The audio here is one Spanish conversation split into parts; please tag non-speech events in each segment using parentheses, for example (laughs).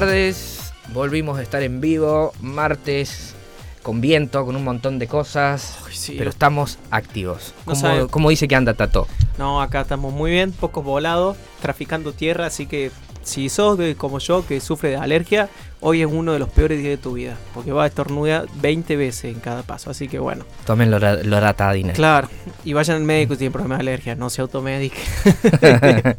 tardes. Volvimos a estar en vivo, martes, con viento, con un montón de cosas. Ay, sí. pero estamos activos. No ¿Cómo, sabe- cómo dice que anda Tato? No, acá estamos muy bien, pocos volados, traficando tierra, así que si sos de- como yo que sufre de alergia, hoy es uno de los peores días de tu vida, porque va a estornudar 20 veces en cada paso, así que bueno. Tomen lora- loratadina. Claro, y vayan al médico si tienen problemas de alergia, no se automedique. (laughs)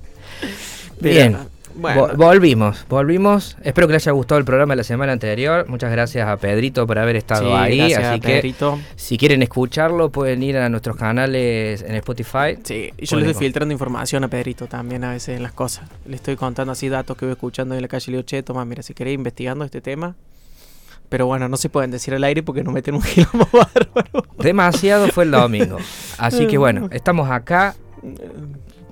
(laughs) Bien. Bueno, volvimos, volvimos. Espero que les haya gustado el programa de la semana anterior. Muchas gracias a Pedrito por haber estado sí, ahí. gracias, Así que Pedrito. si quieren escucharlo, pueden ir a nuestros canales en Spotify. Sí, y yo le estoy filtrando información a Pedrito también a veces en las cosas. Le estoy contando así datos que voy escuchando en la calle le digo, che, toma, mira, si querés investigando este tema. Pero bueno, no se pueden decir al aire porque nos meten un (laughs) quilombo bárbaro. Demasiado fue el domingo. (laughs) Así que bueno, estamos acá.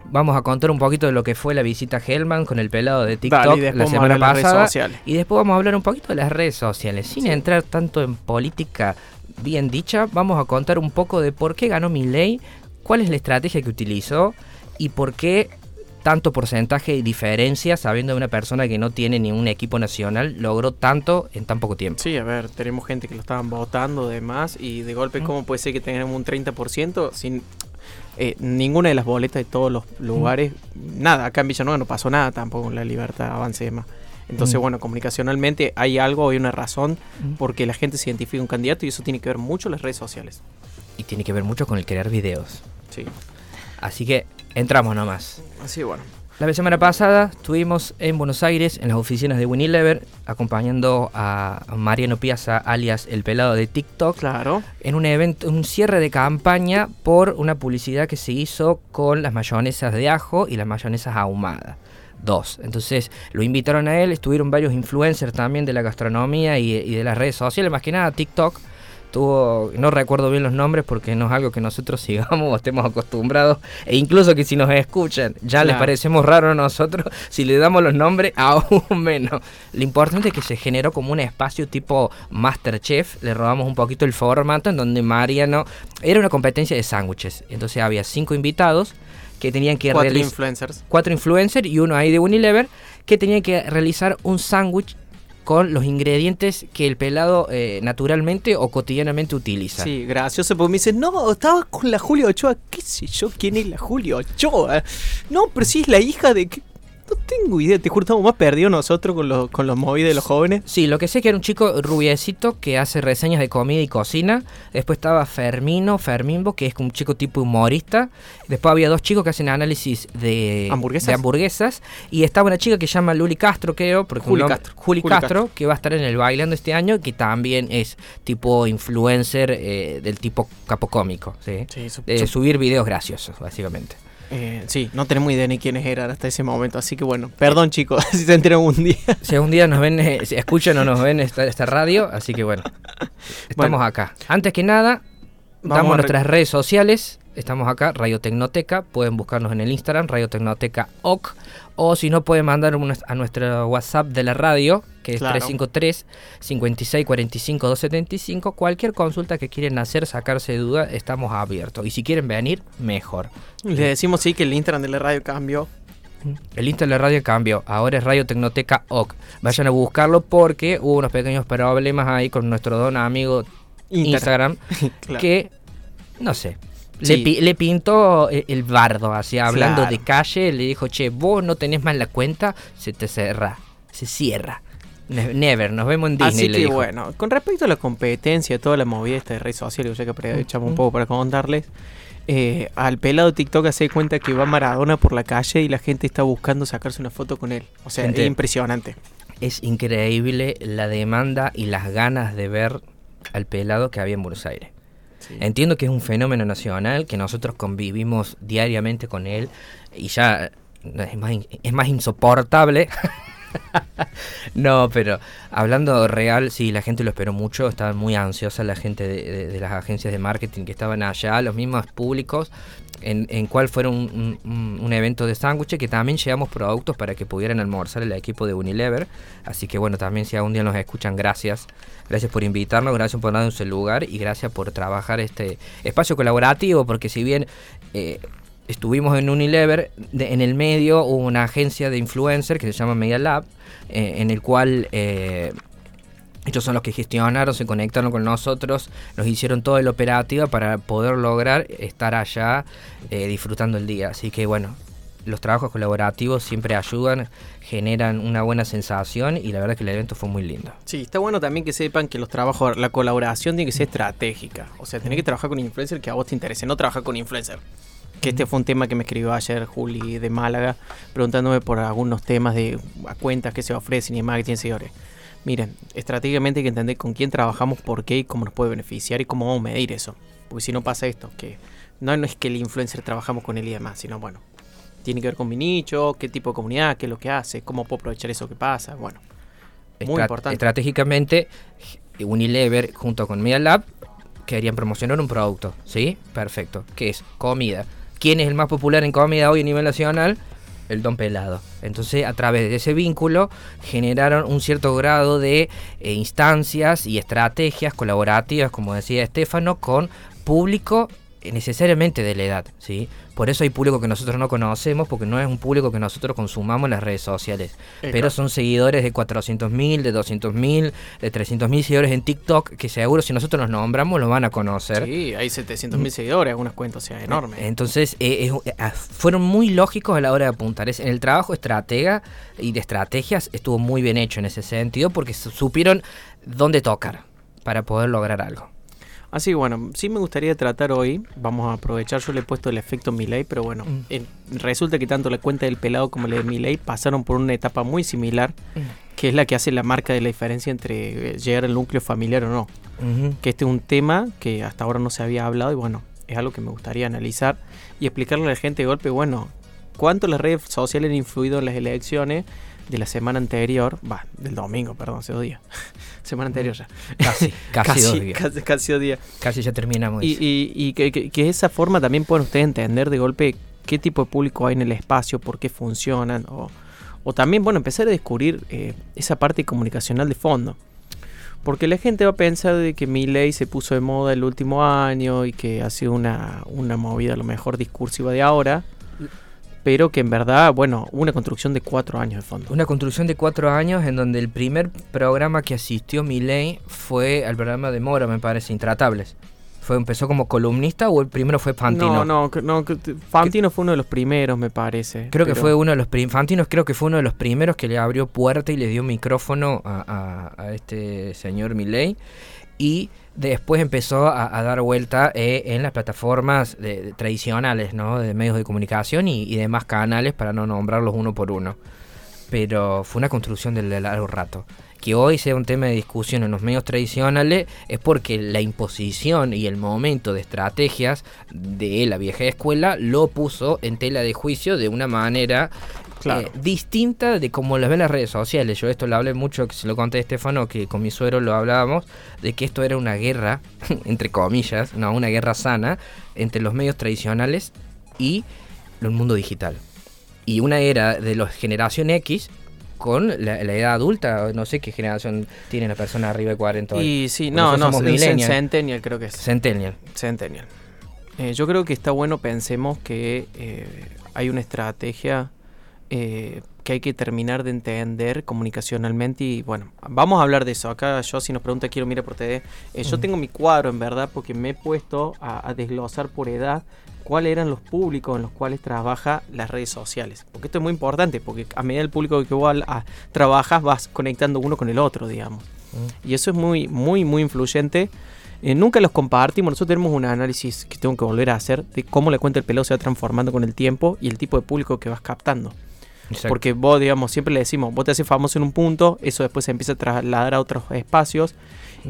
Vamos a contar un poquito de lo que fue la visita a Hellman con el pelado de TikTok Dale, y la semana pasada. sociales. Y después vamos a hablar un poquito de las redes sociales. Sin Sí. entrar tanto en política bien dicha, vamos a contar un poco de por qué ganó Milei, cuál es la estrategia que utilizó y por qué tanto porcentaje de diferencia, sabiendo de una persona que no tiene ningún equipo nacional, logró tanto en tan poco tiempo. Sí, a ver, tenemos gente que lo estaban votando demás y de golpe. ¿cómo puede ser que tengamos un 30% sin eh, ninguna de las boletas de todos los lugares? Nada, acá en Villanueva no pasó nada tampoco en la libertad, avance y demás. Entonces, Mm. bueno, comunicacionalmente hay algo, hay una razón Mm. porque la gente se identifica un candidato y eso tiene que ver mucho las redes sociales. Y tiene que ver mucho con el crear videos. Sí, Así que entramos nomás. así bueno. La semana pasada estuvimos en Buenos Aires, en las oficinas de Unilever, acompañando a Mariano Piazza, alias el pelado de TikTok, Claro. en un evento, un cierre de campaña por una publicidad que se hizo con las mayonesas de ajo y las mayonesas ahumadas. Dos. Entonces lo invitaron a él, estuvieron varios influencers también de la gastronomía y, y de las redes sociales, más que nada TikTok. No recuerdo bien los nombres porque no es algo que nosotros (laughs) sigamos o estemos acostumbrados. E incluso que si nos escuchan, ya les parecemos raro a nosotros, (laughs) si le damos los nombres, (laughs) aún menos. Lo importante es que se generó como un espacio tipo Masterchef. Le robamos un poquito el formato en donde Mariano. Era una competencia de sándwiches. Entonces había cinco invitados que tenían que Cuatro realizar influencers. cuatro influencers y uno ahí de Unilever que tenían que realizar un sándwich con los ingredientes que el pelado eh, naturalmente o cotidianamente utiliza. Sí, gracioso, porque me dicen, no, estaba con la Julia Ochoa. ¿Qué sé yo quién es la Julia Ochoa? No, pero sí es la hija de... No tengo idea, te juro, estamos más perdidos nosotros con los, con los movidos de los jóvenes. Sí, lo que sé que era un chico rubiecito que hace reseñas de comida y cocina. Después estaba Fermino, Fermimbo, que es un chico tipo humorista. Después había dos chicos que hacen análisis de ¿Hamburguesas? de hamburguesas. Y estaba una chica que se llama Luli Castro, creo. Porque Juli nombre- Castro. Juli Juli Castro, Castro. que va a estar en el Bailando este año, que también es tipo influencer eh, del tipo capocómico. ¿sí? Sí, su- subir videos graciosos, básicamente. Eh, sí, no tenemos idea ni quiénes eran hasta ese momento, así que bueno, perdón chicos, (laughs) si se enteran un día. Si algún día nos ven, eh, si escuchan o nos ven esta, esta radio, así que bueno, estamos Bueno. acá. Antes que nada, Vamos damos a nuestras redes sociales. Estamos acá, Radio Tecnoteca. Pueden buscarnos en el Instagram, Radio Tecnoteca OC. O si no, pueden mandar a nuestro WhatsApp de la radio, que es Claro. 353 56 45 275. Cualquier consulta que quieren hacer, sacarse de duda, estamos abiertos. Y si quieren venir, mejor. Le decimos sí que el Instagram de la radio cambió. El Instagram de la radio cambió, ahora es Radio Tecnoteca OC. Vayan a buscarlo porque hubo unos pequeños problemas ahí con nuestro don amigo Instagram (laughs) Claro. que, no sé, Sí. le, le pintó el, el bardo, así, hablando Claro. de calle, le dijo, che, vos no tenés más la cuenta, se te cierra, se cierra. Ne- Never, nos vemos en Disney, Así le que dijo. bueno, con respecto a la competencia, toda la movida esta de redes sociales, ya que aprovechamos un poco para contarles, eh, al pelado TikTok hace cuenta que va Maradona por la calle y la gente está buscando sacarse una foto con él. O sea, Gente. es impresionante. Es increíble la demanda y las ganas de ver al pelado que había en Buenos Aires. Entiendo que es un fenómeno nacional, que nosotros convivimos diariamente con él y ya es más, es más insoportable. (laughs) no, pero hablando real, sí, la gente lo esperó mucho, estaban muy ansiosa la gente de las agencias de marketing que estaban allá, los mismos públicos, en, en cuál fuera un evento de sándwiches, que también llevamos productos para que pudieran almorzar el equipo de Unilever. Así que bueno, también si algún día nos escuchan, gracias. Gracias por invitarnos, gracias por darnos el lugar y gracias por trabajar este espacio colaborativo, porque si bien eh, estuvimos en Unilever, en el medio hubo una agencia de influencer que se llama Media Lab, eh, en el cual eh, ellos son los que gestionaron, se conectaron con nosotros, nos hicieron todo el operativo para poder lograr estar allá eh, disfrutando el día. Así que bueno, los trabajos colaborativos siempre ayudan, generan una buena sensación y la verdad que el evento fue muy lindo. Sí, está bueno también que sepan que los trabajos, la colaboración tiene que ser estratégica. O sea, tenés que trabajar con influencer que a vos te interese, no trabajar con influencer que este fue un tema que me escribió ayer Juli de Málaga, preguntándome por algunos temas de cuentas que se ofrecen y tienen seguidores. Miren, estratégicamente hay que entender con quién trabajamos, por qué y cómo nos puede beneficiar y cómo vamos a medir eso. Porque si no pasa esto, que no, es que el influencer trabajamos con él y demás, sino bueno, tiene que ver con mi nicho, qué tipo de comunidad, qué es lo que hace, cómo puedo aprovechar eso que pasa, bueno. Muy importante. Estratégicamente, Unilever junto con Media Lab querían promocionar un producto, ¿sí? Perfecto. ¿Qué es? Comida. ¿Quién es el más popular en comida hoy a nivel nacional? El don pelado. Entonces, a través de ese vínculo, generaron un cierto grado de eh, instancias y estrategias colaborativas, como decía Estefano, con público necesariamente de la edad, ¿sí? Por eso hay público que nosotros no conocemos, porque no es un público que nosotros consumamos en las redes sociales. pero son seguidores de 400.000, de 200.000, de 300.000 seguidores en TikTok, que seguro si nosotros los nombramos los van a conocer. Sí, hay 700.000 mm. seguidores, algunas cuentas, o sea, enormes. Entonces, eh, eh, ah, fueron muy lógicos a la hora de apuntar. En el trabajo estratega y de estrategias estuvo muy bien hecho en ese sentido, porque supieron dónde tocar para poder lograr algo. Así bueno, sí me gustaría tratar hoy, vamos a aprovechar, yo le he puesto el efecto Miley, pero bueno, mm. resulta que tanto la cuenta del pelado como la de Miley pasaron por una etapa muy similar, mm. que es la que hace la marca de la diferencia entre eh, llegar al núcleo familiar o no. Que este es un tema que hasta ahora no se había hablado y bueno, es algo que me gustaría analizar y explicarle a la gente de golpe, bueno, cuánto las redes sociales han influido en las elecciones de la semana anterior, va, del domingo, perdón, hace dos días. Semana anterior ya. Casi, (laughs) casi, dos días. Casi, dos días. Casi ya terminamos. Y, y, que, que, esa forma también pueden ustedes entender de golpe qué tipo de público hay en el espacio, por qué funcionan, o, o también, bueno, empezar a descubrir eh, esa parte comunicacional de fondo. Porque la gente va a pensar de que mi ley se puso de moda el último año y que ha sido una, una movida a lo mejor discursiva de ahora pero que en verdad, bueno, una construcción de cuatro años de fondo. Una construcción de cuatro años en donde el primer programa que asistió Miley fue al programa de Mora, me parece, Intratables. ¿Fue, ¿Empezó como columnista o el primero fue Fantino? No, no, no Fantino fue uno de los primeros, me parece. Creo que fue uno de los primeros. Fantino creo que fue uno de los primeros que le abrió puerta y le dio micrófono a, a, a este señor Miley. Y después empezó a, dar vuelta eh, en las plataformas tradicionales, ¿no? De medios de comunicación y, demás canales para no nombrarlos uno por uno. Pero fue una construcción de largo rato. Que hoy sea un tema de discusión en los medios tradicionales es porque la imposición y el momento de estrategias de la vieja escuela lo puso en tela de juicio de una manera eh, distinta de como las ven las redes sociales. Yo esto lo hablé mucho, que se lo conté a Estefano, que con mi suero lo hablábamos, de que esto era una guerra, (laughs) entre comillas, no, una guerra sana, entre los medios tradicionales y el mundo digital. Y una era de la generación X con la, edad adulta, no sé qué generación tiene la persona arriba de 40 Y sí, no, no, Centennial creo que es. Centennial. Centennial. Eh, yo creo que está bueno, pensemos que eh, hay una estrategia eh, que hay que terminar de entender comunicacionalmente y bueno, vamos a hablar de eso. Acá yo si nos pregunta quiero mirar por TV, eh, yo tengo mi cuadro en verdad porque me he puesto a, desglosar por edad cuáles eran los públicos en los cuales trabaja las redes sociales. Porque esto es muy importante, porque a medida del público que vos trabajas vas conectando uno con el otro, digamos. Y eso es muy, muy, muy influyente. Eh, nunca los compartimos, nosotros tenemos un análisis que tengo que volver a hacer de cómo la cuenta del pelo se va transformando con el tiempo y el tipo de público que vas captando. Porque vos, digamos, siempre le decimos, vos te haces famoso en un punto, eso después se empieza a trasladar a otros espacios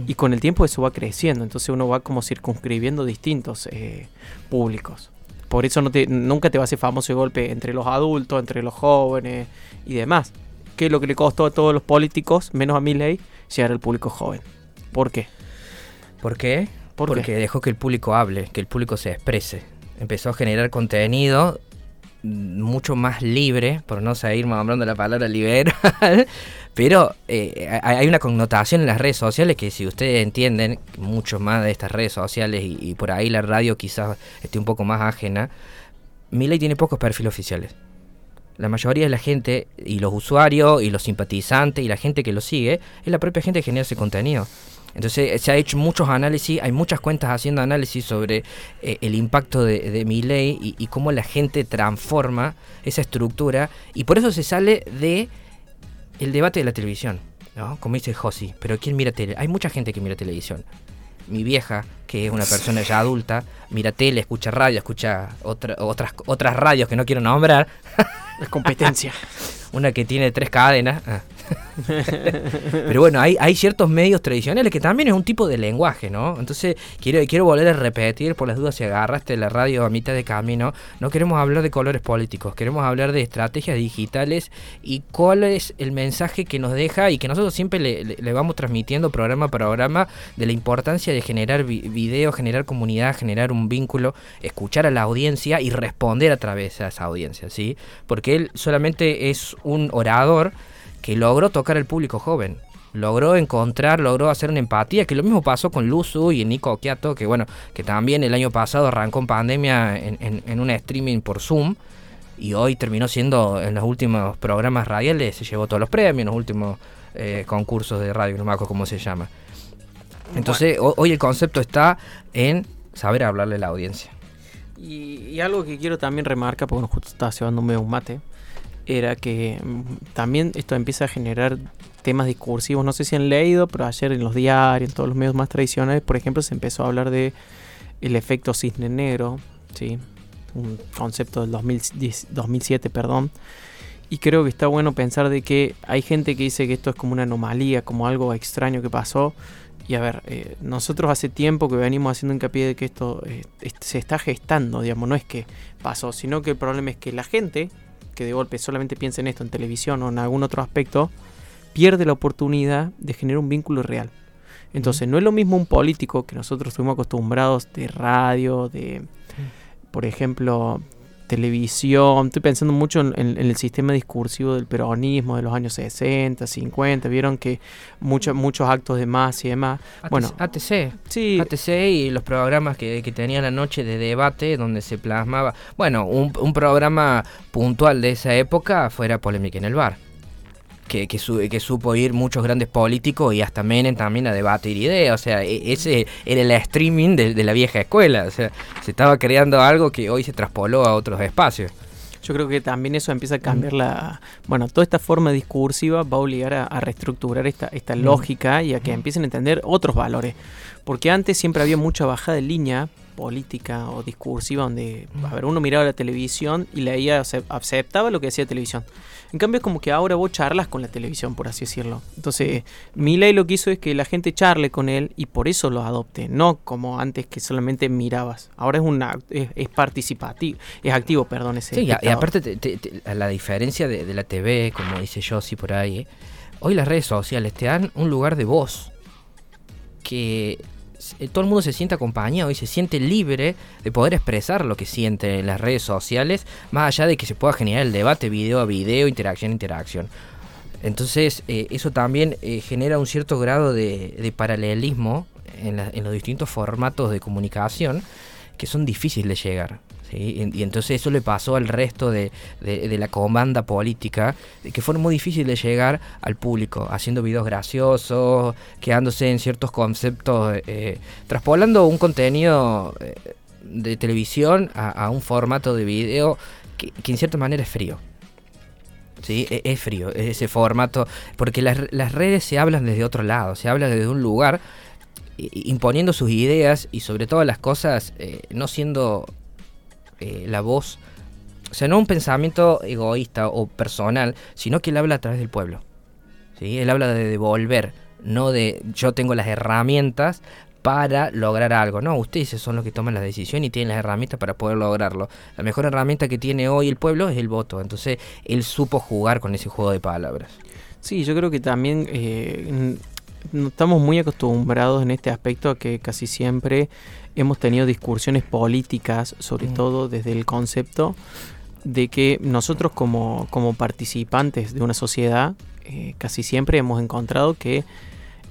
y con el tiempo eso va creciendo, entonces uno va como circunscribiendo distintos eh, públicos. Por eso no te, nunca te va a hacer famoso de golpe entre los adultos, entre los jóvenes y demás. Que es lo que le costó a todos los políticos, menos a ley llegar al público joven. ¿Por qué? ¿Por qué? Porque dejó que el público hable, que el público se exprese. Empezó a generar contenido mucho más libre, por no seguir nombrando la palabra liberal, (laughs) pero eh, hay una connotación en las redes sociales que si ustedes entienden mucho más de estas redes sociales y, por ahí la radio quizás esté un poco más ajena, Milei tiene pocos perfiles oficiales. La mayoría de la gente, y los usuarios, y los simpatizantes, y la gente que lo sigue, es la propia gente que genera ese contenido. Entonces se ha hecho muchos análisis, hay muchas cuentas haciendo análisis sobre eh, el impacto de, de mi ley y, y, cómo la gente transforma esa estructura y por eso se sale de el debate de la televisión, ¿no? Como dice Josi, pero ¿quién mira tele? Hay mucha gente que mira televisión. Mi vieja, que es una persona ya adulta, mira tele, escucha radio, escucha otra, otras, otras radios que no quiero nombrar. La competencia. (laughs) una que tiene tres cadenas. Ah. (laughs) Pero bueno, hay, hay ciertos medios tradicionales que también es un tipo de lenguaje, ¿no? Entonces, quiero, quiero volver a repetir, por las dudas, si agarraste la radio a mitad de camino, no queremos hablar de colores políticos, queremos hablar de estrategias digitales y cuál es el mensaje que nos deja y que nosotros siempre le, le, vamos transmitiendo programa a programa de la importancia de generar vi video, generar comunidad, generar un vínculo, escuchar a la audiencia y responder a través de esa audiencia, ¿sí? Porque él solamente es un orador que logró tocar al público joven. Logró encontrar, logró hacer una empatía, que lo mismo pasó con Luzu y Nico Okiato, que bueno, que también el año pasado arrancó en pandemia en, en, un streaming por Zoom y hoy terminó siendo en los últimos programas radiales, se llevó todos los premios, en los últimos eh, concursos de radio, no me acuerdo cómo se llama. Entonces, bueno. hoy el concepto está en saber hablarle a la audiencia. Y, y algo que quiero también remarcar, porque justo estaba llevándome un mate, era que mm, también esto empieza a generar temas discursivos. No sé si han leído, pero ayer en los diarios, en todos los medios más tradicionales, por ejemplo, se empezó a hablar de el efecto cisne negro, ¿sí? un concepto del 2010, 2007, perdón. Y creo que está bueno pensar de que hay gente que dice que esto es como una anomalía, como algo extraño que pasó. Y a ver, eh, nosotros hace tiempo que venimos haciendo hincapié de que esto eh, se está gestando, digamos, no es que pasó, sino que el problema es que la gente, que de golpe solamente piensa en esto en televisión o en algún otro aspecto, pierde la oportunidad de generar un vínculo real. Entonces, no es lo mismo un político que nosotros estuvimos acostumbrados de radio, de, por ejemplo, televisión. Estoy pensando mucho en, en, el sistema discursivo del peronismo de los años 60, 50. Vieron que mucho, muchos actos de más y demás. ATC, bueno, ATC. Sí. ATC y los programas que, que tenían la noche de debate donde se plasmaba. Bueno, un, un programa puntual de esa época fuera Polémica en el Bar que, que, su, que, supo ir muchos grandes políticos y hasta Menem también a debatir ideas. O sea, e, ese era el streaming de, de, la vieja escuela. O sea, se estaba creando algo que hoy se traspoló a otros espacios. Yo creo que también eso empieza a cambiar la... Bueno, toda esta forma discursiva va a obligar a, a reestructurar esta, esta lógica y a que empiecen a entender otros valores. Porque antes siempre había mucha bajada de línea política o discursiva donde, a ver, uno miraba la televisión y leía, aceptaba lo que decía la televisión. En cambio es como que ahora vos charlas con la televisión, por así decirlo. Entonces, Milei lo que hizo es que la gente charle con él y por eso lo adopte, no como antes que solamente mirabas. Ahora es una es, es participativo, es activo, perdón, ese Sí, y, y aparte te, te, te, la diferencia de, de, la TV, como dice Josie por ahí, ¿eh? hoy las redes sociales te dan un lugar de voz que todo el mundo se siente acompañado y se siente libre de poder expresar lo que siente en las redes sociales, más allá de que se pueda generar el debate video a video, interacción a interacción. Entonces, eh, eso también eh, genera un cierto grado de, de paralelismo en, la, en, los distintos formatos de comunicación que son difíciles de llegar. ¿Sí? Y, entonces eso le pasó al resto de, de, la comanda política, que fue muy difícil de llegar al público, haciendo videos graciosos, quedándose en ciertos conceptos, eh, un contenido eh, de televisión a, un formato de video que, en cierta manera es frío. ¿sí? Es frío, es ese formato, porque las, las, redes se hablan desde otro lado, se habla desde un lugar imponiendo sus ideas y sobre todas las cosas eh, no siendo eh, la voz, o sea, no un pensamiento egoísta o personal, sino que él habla a través del pueblo. ¿sí? Él habla de devolver, no de yo tengo las herramientas para lograr algo. No, ustedes son los que toman la decisión y tienen las herramientas para poder lograrlo. La mejor herramienta que tiene hoy el pueblo es el voto. Entonces, él supo jugar con ese juego de palabras. Sí, yo creo que también eh, estamos muy acostumbrados en este aspecto a que casi siempre hemos tenido discusiones políticas, sobre mm. todo desde el concepto de que nosotros como, como participantes de una sociedad, eh, casi siempre hemos encontrado que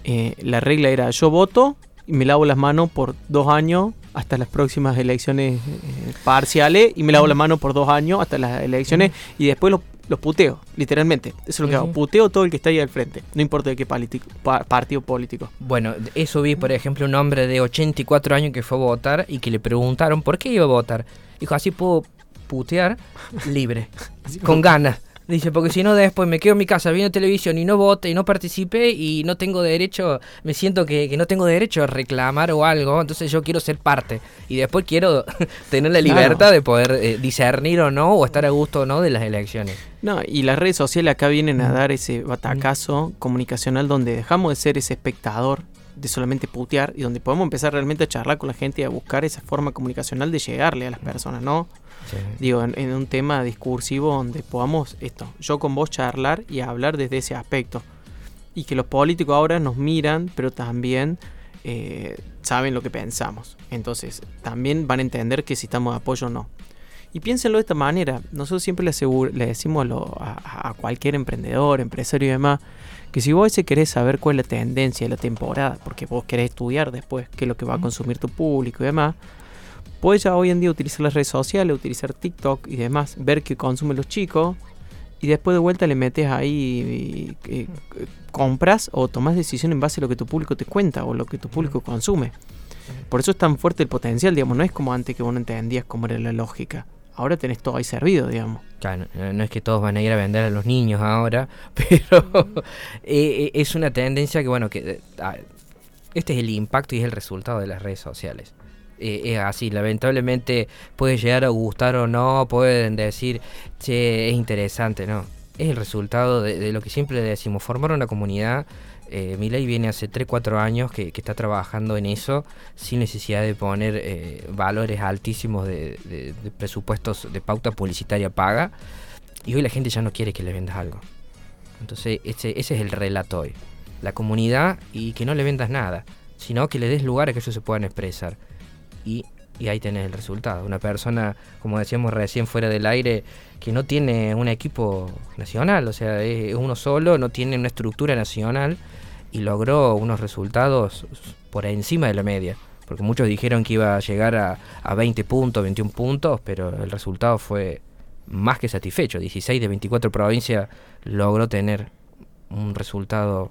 eh, la regla era yo voto y me lavo las manos por dos años hasta las próximas elecciones eh, parciales y me lavo la mano por dos años hasta las elecciones y después los los puteo, literalmente. Eso es lo que hago. Puteo todo el que está ahí al frente. No importa de qué partido político. Bueno, eso vi, por ejemplo, un hombre de 84 años que fue a votar y que le preguntaron por qué iba a votar. Dijo, así puedo putear libre, (laughs) con ganas. Dice, porque si no después me quedo en mi casa viendo televisión y no vote y no participe y no tengo derecho, me siento que, no tengo derecho a reclamar o algo, entonces yo quiero ser parte. Y después quiero (laughs) tener la libertad de poder eh, discernir o no o estar a gusto o no de las elecciones. No, y las redes sociales acá vienen a dar ese batacazo comunicacional donde dejamos de ser ese espectador de solamente putear y donde podemos empezar realmente a charlar con la gente y a buscar esa forma comunicacional de llegarle a las personas, ¿no? Digo, en, un tema discursivo donde podamos esto, yo con vos charlar y hablar desde ese aspecto. Y que los políticos ahora nos miran, pero también eh, saben lo que pensamos. Entonces, también van a entender que si estamos de apoyo o no. Y piénsenlo de esta manera. Nosotros siempre le, le decimos a, a, cualquier emprendedor, empresario y demás, que si vos querés saber cuál es la tendencia de la temporada, porque vos querés estudiar después qué es lo que va a consumir tu público y demás, Puedes ya hoy en día utilizar las redes sociales, utilizar TikTok y demás, ver qué consumen los chicos y después de vuelta le metes ahí, y, compras o tomas decisión en base a lo que tu público te cuenta o lo que tu público consume. Por eso es tan fuerte el potencial, digamos, no es como antes que vos no entendías cómo era la lógica. Ahora tenés todo ahí servido, digamos. Claro, no es que todos van a ir a vender a los niños ahora, (laughs) pero eh, eh, es una tendencia que, bueno, que ah, este es el impacto y es el resultado de las redes sociales. Eh, es así, lamentablemente puede llegar a gustar o no, pueden decir, che, es interesante, no. Es el resultado de, lo que siempre decimos, formar una comunidad. Eh, Miley viene hace 3-4 años que, está trabajando en eso sin necesidad de poner eh, valores altísimos de, presupuestos de pauta publicitaria paga. Y hoy la gente ya no quiere que le vendas algo. Entonces ese, ese es el relato hoy. La comunidad y que no le vendas nada, sino que le des lugar a que ellos se puedan expresar y, ahí tenés el resultado. Una persona, como decíamos recién fuera del aire, que no tiene un equipo nacional, o sea, es uno solo, no tiene una estructura nacional y logró unos resultados por encima de la media. Porque muchos dijeron que iba a llegar a, a 20 puntos, 21 puntos, pero el resultado fue más que satisfecho. 16 de 24 provincias logró tener un resultado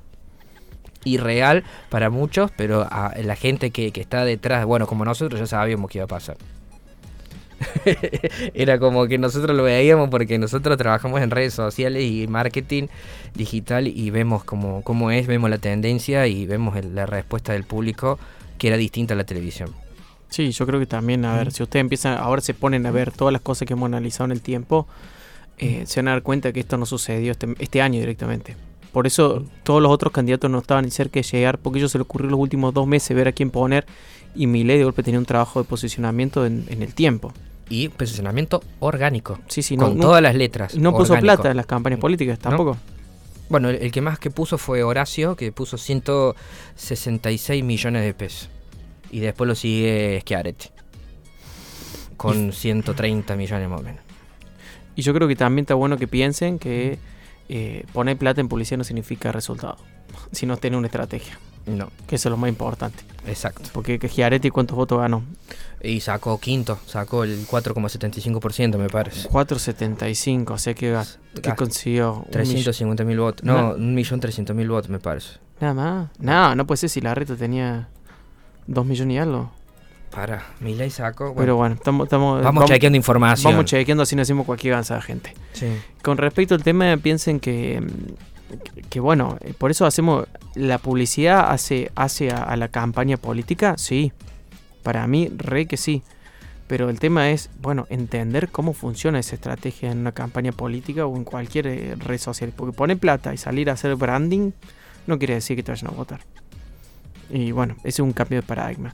irreal para muchos, pero a la gente que, está detrás, bueno, como nosotros ya sabíamos que iba a pasar. (laughs) Era como que nosotros lo veíamos porque nosotros trabajamos en redes sociales y marketing digital y vemos cómo, cómo es, vemos la tendencia y vemos la respuesta del público que era distinta a la televisión. Sí, yo creo que también, a ver, si ustedes empiezan, ahora se ponen a ver todas las cosas que hemos analizado en el tiempo, eh, se van a dar cuenta que esto no sucedió este, este año directamente. Por eso todos los otros candidatos no estaban ni cerca de llegar, porque ellos se le ocurrió los últimos dos meses ver a quién poner y Milei de golpe tenía un trabajo de posicionamiento en, el tiempo. Y posicionamiento orgánico. Sí, sí, con todas las letras. No puso plata en las campañas políticas tampoco. Bueno, el, que más que puso fue Horacio, que puso 166 millones de pesos. Y después lo sigue Schiaretti, con 130 millones más o menos. Y yo creo que también está bueno que piensen que eh, poner plata en publicidad no significa resultado, (laughs) sino tener una estrategia. No. Que eso es lo más importante. Exacto. Porque que Giaretti, ¿cuántos votos ganó? Y sacó quinto, sacó el 4,75%, me parece. 4,75, o sea que, que consiguió. 350 mil votos. No, un millón trescientos mil votos, me parece. Nada más. No, no puede ser si la reta tenía 2 millones y algo. Para, Milei sacó. Pero bueno, estamos, vamos, chequeando información. Vamos chequeando así no hacemos cualquier avanzada, gente. Sí. Con respecto al tema, piensen que, que, bueno, eh, por eso hacemos. La publicidad hace, hace a, la campaña política, sí. Para mí, re que sí. Pero el tema es, bueno, entender cómo funciona esa estrategia en una campaña política o en cualquier eh, red social. Porque poner plata y salir a hacer branding no quiere decir que te vayan a votar. Y bueno, ese es un cambio de paradigma.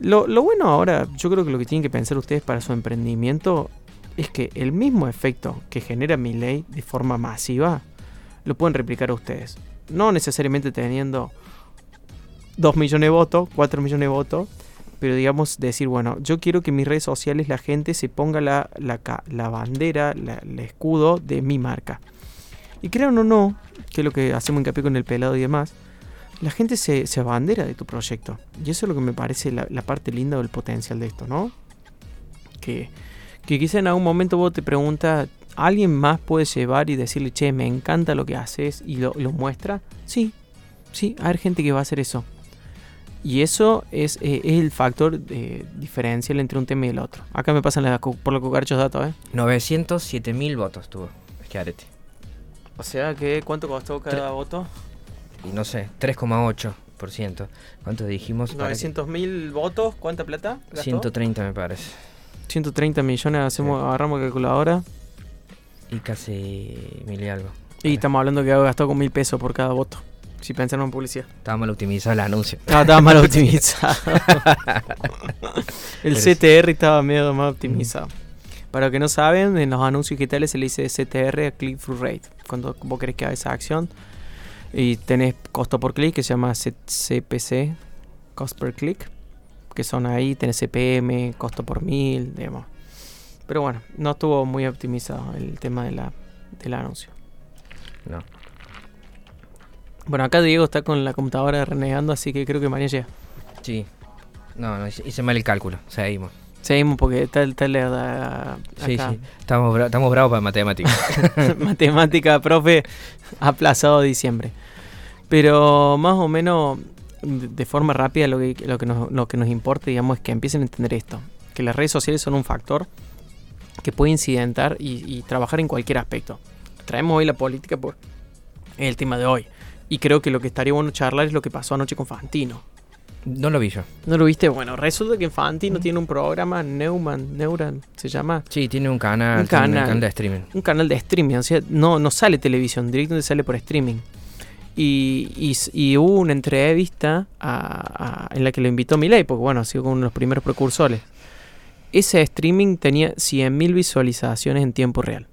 Lo, bueno ahora, yo creo que lo que tienen que pensar ustedes para su emprendimiento es que el mismo efecto que genera mi ley de forma masiva, lo pueden replicar ustedes. No necesariamente teniendo 2 millones de votos, 4 millones de votos, pero digamos decir, bueno, yo quiero que mis redes sociales la gente se ponga la, la, bandera, el escudo de mi marca. Y crean o no, que es lo que hacemos hincapié con el pelado y demás, la gente se, se abandera de tu proyecto. Y eso es lo que me parece la, la parte linda del potencial de esto, ¿no? Que, que quizá en algún momento vos te preguntas, ¿alguien más puede llevar y decirle, che, me encanta lo que haces y lo, lo muestra? Sí, sí, hay gente que va a hacer eso. Y eso es, eh, es el factor eh, diferencial entre un tema y el otro. Acá me pasan la cu- por los cucarachos datos, ¿eh? 907 mil votos tuvo Schiaretti. O sea que, ¿cuánto costó cada Tre- voto? Y no sé, 3,8%. ¿Cuánto dijimos? Para que- 900 mil votos, ¿cuánta plata? gastó? 130 me parece. 130 millones, hacemos, Sí. agarramos calculadora. Y casi mil y algo. Y estamos hablando que gastó con mil pesos por cada voto. Si pensaron en publicidad. Estaba mal optimizado el anuncio. No, estaba mal (laughs) optimizado. (laughs) el Pero CTR estaba medio mal optimizado. Para los que no saben, en los anuncios digitales se le dice CTR a Click Through Rate. Cuando vos querés que haga esa acción y tenés costo por clic que se llama CPC, Cost per Click, que son ahí, tenés CPM, costo por mil, digamos. Pero bueno, no estuvo muy optimizado el tema de la, del anuncio. No. Bueno, acá Diego está con la computadora renegando, así que creo que mañana llega. Sí. No, no, hice mal el cálculo. Seguimos. Seguimos porque está, está la verdad Sí, acá. sí. Estamos, bra- estamos bravos para matemáticas. (laughs) (laughs) Matemática, profe, aplazado diciembre. Pero más o menos de de forma rápida lo que, lo, que nos, lo que nos importa, digamos, es que empiecen a entender esto. Que las redes sociales son un factor que puede incidentar y, y trabajar en cualquier aspecto. Traemos hoy la política por el tema de hoy. Y creo que lo que estaría bueno charlar es lo que pasó anoche con Fantino. No lo vi yo. ¿No lo viste? Bueno, resulta que Fantino tiene un programa, Neumann, Neuran, se llama, Sí, tiene un canal, Un canal. de streaming. un canal de streaming, o sea, no, no sale televisión, directamente sale por streaming. Y, y s- y hubo una entrevista a- a- en la que lo invitó Milei, porque bueno, ha sido uno de los primeros precursores. Ese streaming tenía 100.000 visualizaciones en tiempo real.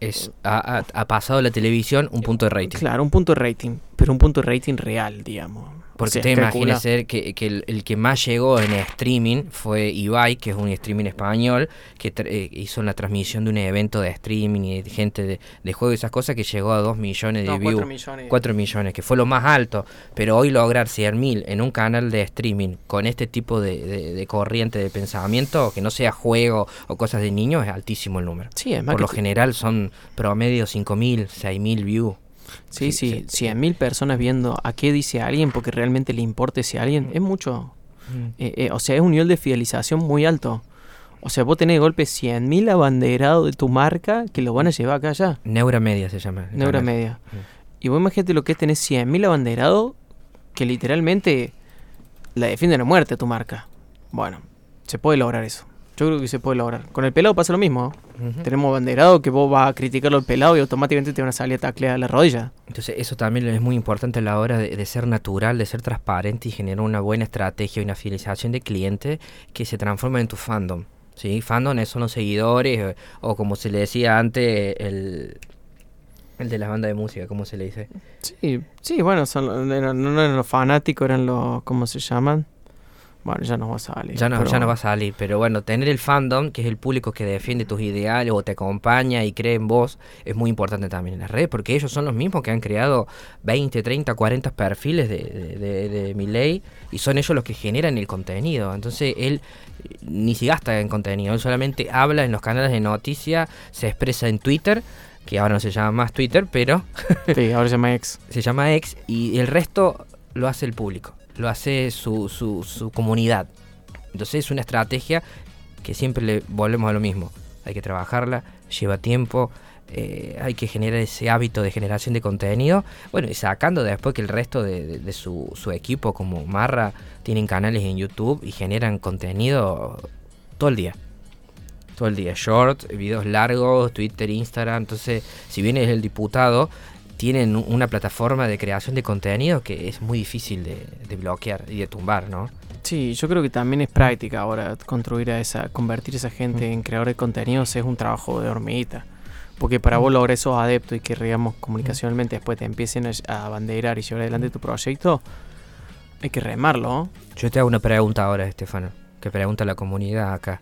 Es, ha pasado la televisión un punto de rating. Claro, un punto de rating, pero un punto de rating real, digamos. Porque imaginas ser que, que el, el que más llegó en streaming fue Ibai, que es un streaming español, que tra- eh, hizo la transmisión de un evento de streaming y de gente de, de juego y esas cosas que llegó a 2 millones de No, views. 4 millones. 4 millones, que fue lo más alto. Pero hoy lograr 100 mil en un canal de streaming con este tipo de, de- de corriente de pensamiento, que no sea juego o cosas de niños, es altísimo el número. Sí, además Por que lo general son promedio 5 mil, 6 mil views. Sí, Sí, sí. 100.000 personas viendo a qué dice alguien porque realmente le importa ese alguien, es mucho. Eh, eh, o sea, es un nivel de fidelización muy alto. O sea, vos tenés de golpe 100.000 abanderados de tu marca que lo van a llevar acá allá. Neura Media se llama. el Neura canal. Media. Y vos imagínate lo que es tener 100.000 abanderados que literalmente la defienden a muerte tu marca. Bueno, se puede lograr eso. Yo creo que se puede lograr. Con el pelado pasa lo mismo. Tenemos abanderado que vos vas a criticarlo al pelado y automáticamente te van a salir a taclear a la rodilla. Entonces eso también es muy importante a la hora de, de ser natural, de ser transparente y generar una buena estrategia y una fidelización de cliente que se transforma en tu fandom. ¿sí? Fandom son los seguidores eh, o como se le decía antes el, el de las bandas de música, ¿cómo se le dice? Sí, sí, bueno, son, eran- no eran los fanáticos, eran los, ¿cómo se llaman? Bueno, ya no va a salir. Ya no, pero- ya no va a salir, pero bueno, tener el fandom, que es el público que defiende tus ideales o te acompaña y cree en vos, es muy importante también en las redes, porque ellos son los mismos que han creado 20, 30, 40 perfiles de, de, de, de y son ellos los que generan el contenido. Entonces él eh, ni se gasta en contenido, él solamente habla en los canales de noticias, se expresa en Twitter, que ahora no se llama más Twitter, pero Sí, ahora se llama ex. (laughs) se llama ex y el resto lo hace el público, lo hace su, su, su comunidad. Entonces es una estrategia que siempre le volvemos a lo mismo. Hay que trabajarla, lleva tiempo, eh, hay que generar ese hábito de generación de contenido. Bueno, y sacando después que el resto de, su, su equipo como Marra tienen canales en YouTube y generan contenido todo el día. Todo el día, short, videos largos, Twitter, Instagram. Entonces, si bien es el diputado, tienen una plataforma de creación de contenido que es muy difícil de, de bloquear y de tumbar, ¿no? Sí, yo creo que también es práctica ahora construir a esa, convertir a esa gente en creadores de contenidos es un trabajo de hormiguita. Porque para vos lograr esos adeptos y que, digamos, comunicacionalmente después te empiecen a, a banderar y llevar adelante tu proyecto, hay que remarlo. ¿no? Yo te hago una pregunta ahora, Estefano, que pregunta la comunidad acá.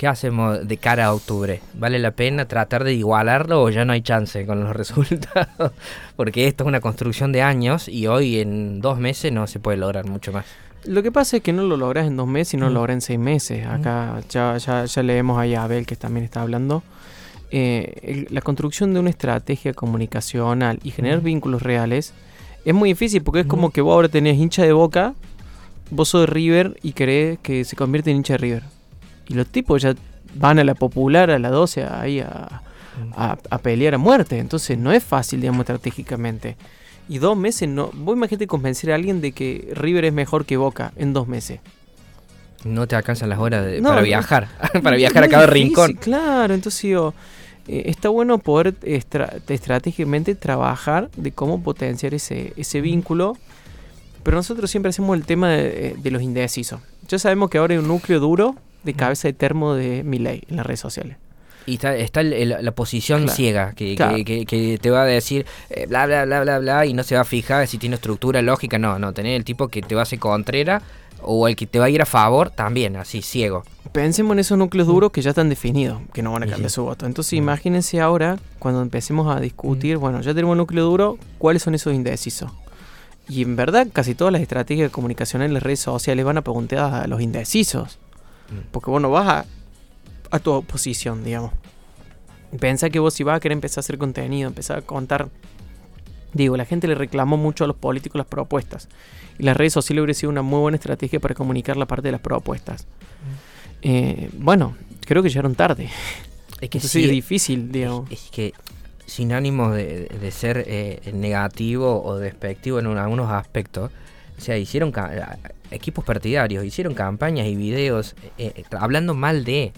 ¿Qué hacemos de cara a octubre? ¿Vale la pena tratar de igualarlo o ya no hay chance con los (laughs) resultados? Porque esto es una construcción de años y hoy en dos meses no se puede lograr mucho más. Lo que pasa es que no lo logras en dos meses y no lo logras en seis meses. Acá ya, ya, ya leemos ahí a Abel que también está hablando. Eh, la construcción de una estrategia comunicacional y generar vínculos reales es muy difícil porque es como que vos ahora tenés hincha de boca, vos sos de River y querés que se convierta en hincha de River. Y los tipos ya van a la popular a la 12 ahí a, a, pelear a muerte. Entonces no es fácil, digamos, estratégicamente. Y dos meses no. Vos imagínate convencer a alguien de que River es mejor que Boca en dos meses. No te alcanzan las horas para viajar, (laughs) para viajar a cada rincón. Claro, entonces yo, eh, está bueno poder estratégicamente trabajar de cómo potenciar ese, ese vínculo, pero nosotros siempre hacemos el tema de, los indecisos. Ya sabemos que ahora hay un núcleo duro de cabeza de termo de Miley en las redes sociales. Y está, está la posición ciega que, que, te va a decir eh, bla, bla, bla, bla, bla, y no se va a fijar si tiene estructura lógica. No, no, tener el tipo que te va a hacer contrera o el que te va a ir a favor también, así, ciego. Pensemos en esos núcleos duros que ya están definidos, que no van a cambiar su voto. Entonces, imagínense ahora, cuando empecemos a discutir, bueno, ya tenemos un núcleo duro, ¿cuáles son esos indecisos? Y en verdad, casi todas las estrategias de comunicación en las redes sociales van a preguntar a los indecisos. Porque bueno, vas a a tu oposición, digamos. Pensa que vos si vas a querer empezar a hacer contenido, empezar a contar... Digo, la gente le reclamó mucho a los políticos las propuestas. Y las redes sociales hubiera sido una muy buena estrategia para comunicar la parte de las propuestas. Eh, bueno, creo que llegaron tarde. Es que sí, es difícil, digamos. Es, que sin ánimo de, ser eh, negativo o despectivo en algunos aspectos, o sea, hicieron equipos partidarios, hicieron campañas y videos eh, hablando mal de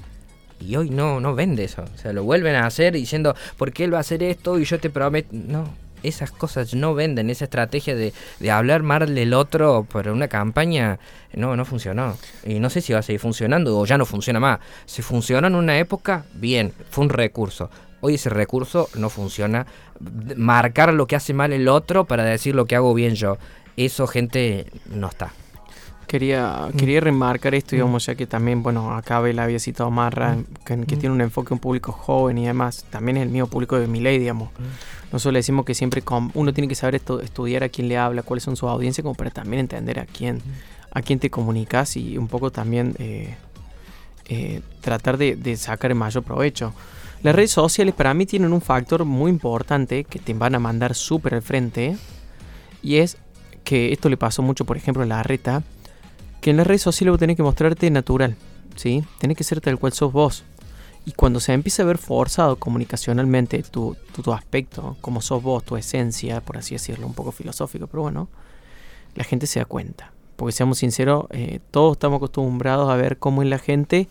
y hoy no, no vende eso. O sea, lo vuelven a hacer diciendo, ¿por qué él va a hacer esto? Y yo te prometo. No, esas cosas no venden. Esa estrategia de, de hablar mal del otro por una campaña, no, no funcionó. Y no sé si va a seguir funcionando o ya no funciona más. Si funcionó en una época, bien, fue un recurso. Hoy ese recurso no funciona. Marcar lo que hace mal el otro para decir lo que hago bien yo. Eso, gente, no está. Quería, mm. quería remarcar esto, digamos, mm. ya que también, bueno, acá Abel había citado Marra, mm. que, tiene un enfoque un público joven y además también es el mismo público de mi ley, digamos. Nosotros le decimos que siempre uno tiene que saber esto, estudiar a quién le habla, cuáles son sus audiencias, como para también entender a quién, a quién te comunicas y un poco también eh, eh, tratar de, de sacar el mayor provecho. Las redes sociales para mí tienen un factor muy importante que te van a mandar súper al frente y es esto le pasó mucho, por ejemplo, a la reta que en las redes sociales vos tenés que mostrarte natural, ¿sí? Tenés que ser tal cual sos vos. Y cuando se empieza a ver forzado comunicacionalmente tu, tu, aspecto, como sos vos, tu esencia, por así decirlo, un poco filosófico, pero bueno, la gente se da cuenta. Porque seamos sinceros, eh, todos estamos acostumbrados a ver cómo es la gente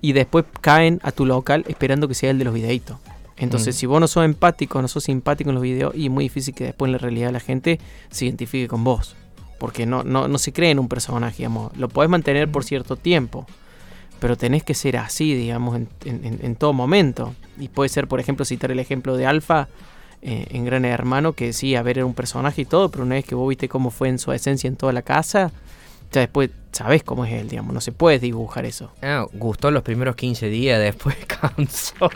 y después caen a tu local esperando que sea el de los videitos. Entonces, mm. si vos no sos empático, no sos simpático en los videos, y es muy difícil que después en la realidad la gente se identifique con vos porque no, no, no se cree en un personaje, digamos. Lo podés mantener por cierto tiempo, pero tenés que ser así, digamos, en, en, todo momento. Y puede ser, por ejemplo, citar el ejemplo de Alfa eh, en Gran Hermano, que sí, a ver, era un personaje y todo, pero una vez que vos viste cómo fue en su esencia en toda la casa, ya después sabés cómo es él, digamos, no se puede dibujar eso. Ah, gustó los primeros 15 días, después (laughs) cansó.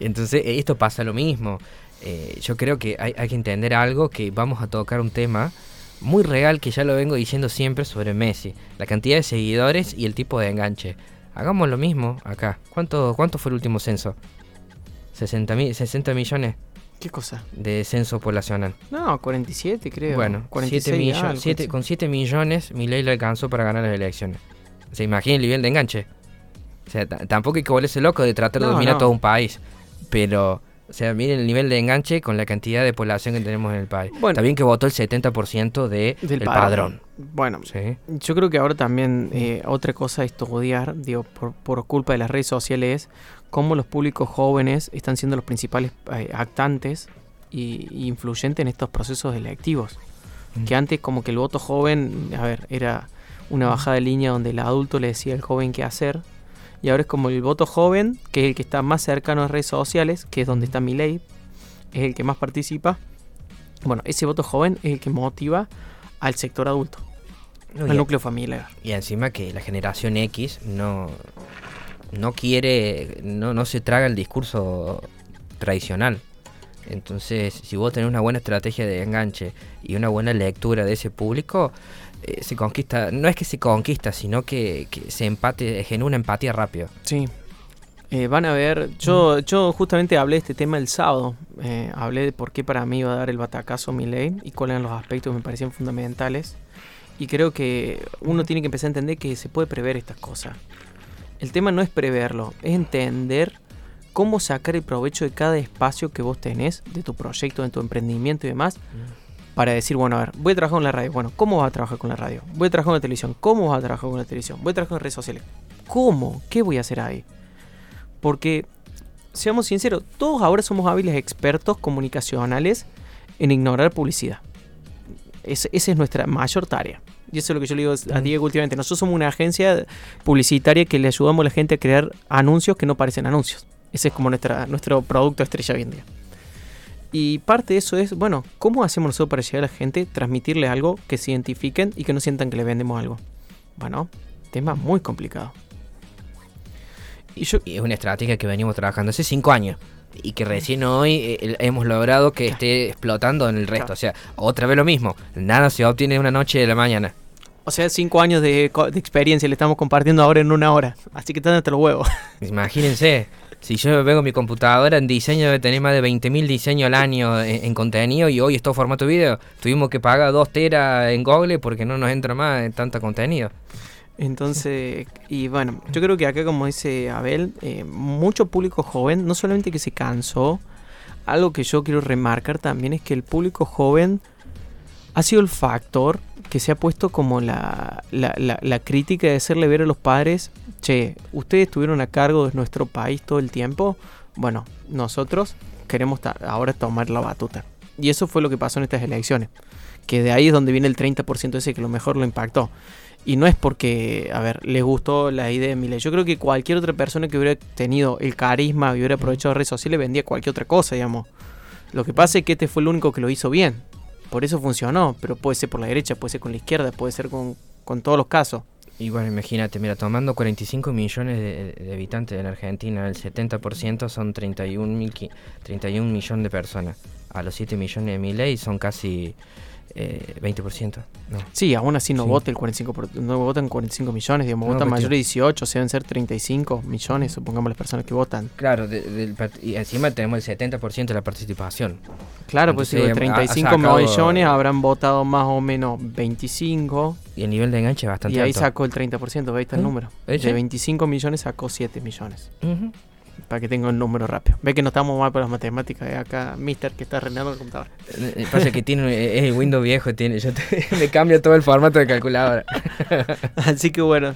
Entonces, esto pasa lo mismo. Eh, yo creo que hay, hay que entender algo, que vamos a tocar un tema muy real que ya lo vengo diciendo siempre sobre Messi. La cantidad de seguidores y el tipo de enganche. Hagamos lo mismo acá. ¿Cuánto, cuánto fue el último censo? 60, 60 millones. ¿Qué cosa? De censo poblacional. No, 47 creo. Bueno, 7 millones, con 7 millones ley le alcanzó para ganar las elecciones. ¿Se imagina el nivel de enganche? O sea, tampoco hay que volverse loco de tratar de dominar todo un país. Pero o sea, miren el nivel de enganche con la cantidad de población que tenemos en el país. Bueno, también que votó el 70% de del padrón. Bueno, yo creo que ahora también eh, otra cosa a estudiar, digo, por, por, culpa de las redes sociales, es cómo los públicos jóvenes están siendo los principales eh, actantes y, influyentes en estos procesos electivos. Mm. Que antes como que el voto joven, a ver, era una bajada de línea donde el adulto le decía al joven qué hacer y ahora es como el voto joven, que es el que está más cercano a las redes sociales, que es donde está mi ley, es el que más participa. Bueno, ese voto joven es el que motiva al sector adulto, al núcleo familiar. Y encima que la generación X no, no quiere, no, no se traga el discurso tradicional. Entonces, si vos tenés una buena estrategia de enganche y una buena lectura de ese público, eh, se conquista, no es que se conquista, sino que, se empate, genera una empatía rápido. Sí. Eh, van a ver, yo, mm. yo justamente hablé de este tema el sábado, eh, hablé de por qué para mí iba a dar el batacazo mi ley y cuáles eran los aspectos que me parecían fundamentales. Y creo que uno tiene que empezar a entender que se puede prever estas cosas. El tema no es preverlo, es entender cómo sacar el provecho de cada espacio que vos tenés, de tu proyecto, de tu emprendimiento y demás, mm. Para decir, bueno, a ver, voy a trabajar con la radio. Bueno, ¿cómo vas a trabajar con la radio? Voy a trabajar con la televisión. ¿Cómo vas a trabajar con la televisión? Voy a trabajar en redes sociales. ¿Cómo? ¿Qué voy a hacer ahí? Porque, seamos sinceros, todos ahora somos hábiles expertos comunicacionales en ignorar publicidad. esa es nuestra mayor tarea. Y eso es lo que yo le digo a Diego últimamente. Nosotros somos una agencia publicitaria que le ayudamos a la gente a crear anuncios que no parecen anuncios. Ese es como nuestra, nuestro producto estrella hoy en día. Y parte de eso es, bueno, ¿cómo hacemos nosotros para llegar a la gente, transmitirle algo que se identifiquen y que no sientan que le vendemos algo? Bueno, tema muy complicado. Y, yo, es una estrategia que venimos trabajando hace cinco años y que recién hoy eh, hemos logrado que esté explotando en el resto. O sea, otra vez lo mismo, nada se obtiene de una noche de la mañana. O sea, cinco años de, experiencia le estamos compartiendo ahora en una hora. Así que están los huevos. Imagínense, (laughs) si yo veo mi computadora en diseño de tener más de 20.000 diseños al año en, contenido y hoy es todo formato video, tuvimos que pagar dos teras en Google porque no nos entra más en tanto contenido. Entonces, y bueno, yo creo que acá, como dice Abel, eh, mucho público joven, no solamente que se cansó, algo que yo quiero remarcar también es que el público joven ha sido el factor que se ha puesto como la, la, crítica de hacerle ver a los padres, che, ustedes estuvieron a cargo de nuestro país todo el tiempo, bueno, nosotros queremos ahora tomar la batuta. Y eso fue lo que pasó en estas elecciones, que de ahí es donde viene el 30% ese que lo mejor lo impactó. Y no es porque, a ver, les gustó la idea de Milei. Yo creo que cualquier otra persona que hubiera tenido el carisma y hubiera aprovechado redes sociales vendía cualquier otra cosa, digamos. Lo que pasa es que este fue el único que lo hizo bien. Por eso funcionó, pero puede ser por la derecha, puede ser con la izquierda, puede ser con, todos los casos. Y bueno, imagínate, mira, tomando 45 millones de, habitantes en Argentina, el 70% son 31, 31 millones de personas. A los 7 millones de Milei son casi eh, 20%. No. Sí, aún así no vota el 45%, no votan 45 millones, digamos, votan mayores de 18, o sea, deben ser 35 millones, supongamos las personas que votan. Claro, y encima tenemos el 70% de la participación. Claro, pues si de 35 millones habrán votado más o menos 25. Y el nivel de enganche es bastante Y ahí sacó el 30%, ahí está el ¿Eh? número. ¿Eh? De 25 millones sacó 7 millones para que tenga un número rápido. Ve que no estamos mal para las matemáticas. ¿eh? Acá, Mister, que está renando el computador. Eh, pasa que tiene, es el Windows viejo, tiene, yo (laughs) me cambio todo el formato de calculadora. (laughs) Así que bueno,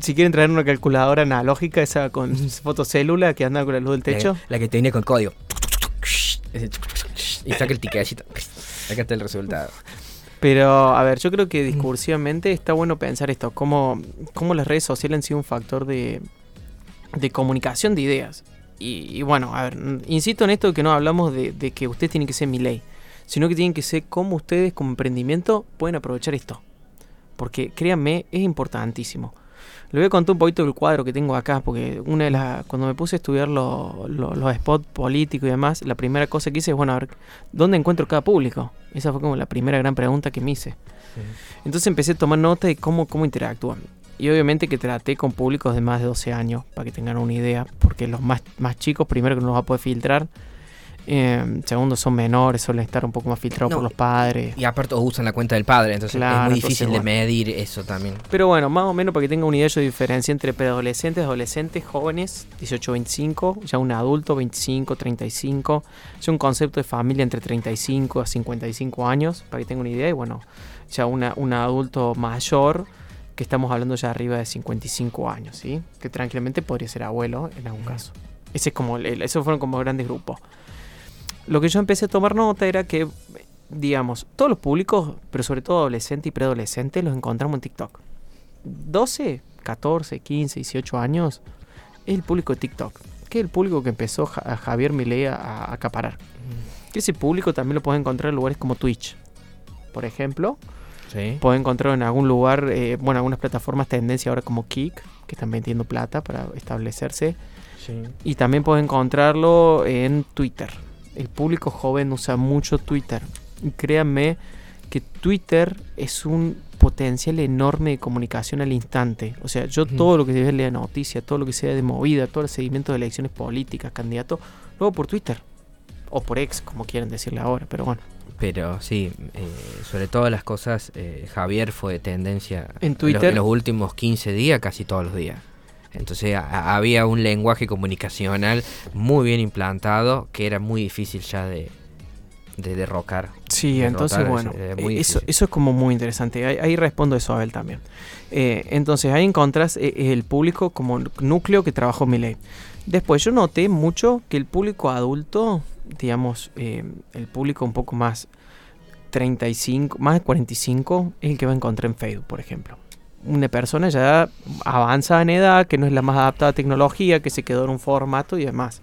si quieren traer una calculadora analógica, esa con fotocélula que anda con la luz del techo. La, que tiene con código. Y saca el tiquecito. Acá está el resultado. Pero, a ver, yo creo que discursivamente está bueno pensar esto, cómo, cómo las redes sociales han sido un factor de, de comunicación de ideas. Y, bueno, a ver, insisto en esto que no hablamos de, que ustedes tienen que ser mi ley, sino que tienen que ser cómo ustedes como emprendimiento pueden aprovechar esto. Porque créanme, es importantísimo. Le voy a contar un poquito del cuadro que tengo acá, porque una de las, cuando me puse a estudiar los spots políticos y demás, la primera cosa que hice es, bueno, a ver, ¿dónde encuentro cada público? Esa fue como la primera gran pregunta que me hice. Entonces empecé a tomar nota de cómo, cómo interactúan. Y obviamente que traté con públicos de más de 12 años, para que tengan una idea, porque los más, más chicos, primero que no los va a poder filtrar, eh, segundo, son menores, suelen estar un poco más filtrados por los padres. Y aparte usan la cuenta del padre, entonces es muy difícil de medir eso también. Pero bueno, más o menos para que tengan una idea, yo diferencia entre preadolescentes, adolescentes, jóvenes, 18-25, ya un adulto, 25-35, ya un concepto de familia entre 35 a 55 años, para que tengan una idea, y bueno, ya una, un adulto mayor que estamos hablando ya arriba de 55 años, ¿sí? Que tranquilamente podría ser abuelo en algún caso. Ese es como, esos fueron como grandes grupos. Lo que yo empecé a tomar nota era que, digamos, todos los públicos, pero sobre todo adolescentes y preadolescentes, los encontramos en TikTok. 12, 14, 15, 18 años es el público de TikTok, que es el público que empezó a Javier Milei a acaparar. Que ese público también lo puedes encontrar en lugares como Twitch, por ejemplo, Sí. Puedo encontrar en algún lugar, eh, bueno, algunas plataformas tendencia ahora como Kik, que están vendiendo plata para establecerse. Y también puedes encontrarlo en Twitter. El público joven usa mucho Twitter. Y créanme que Twitter es un potencial enorme de comunicación al instante. O sea, yo todo lo que sea de noticia, todo lo que sea de movida, todo el seguimiento de elecciones políticas, candidatos, luego por Twitter. O por ex, como quieran decirle ahora, pero bueno. Pero sí, eh, sobre todas las cosas, eh, Javier fue tendencia en Twitter. En los, últimos 15 días, casi todos los días. Entonces había un lenguaje comunicacional muy bien implantado que era muy difícil ya de, de derrocar. Sí, entonces bueno, eh, eso, eso, es como muy interesante. Ahí, respondo eso a él también. entonces ahí encontras el público como núcleo que trabajó ley. Después yo noté mucho que el público adulto digamos, eh, el público un poco más 35, más de 45 es el que va a encontrar en Facebook, por ejemplo. Una persona ya avanza en edad, que no es la más adaptada a tecnología, que se quedó en un formato y demás.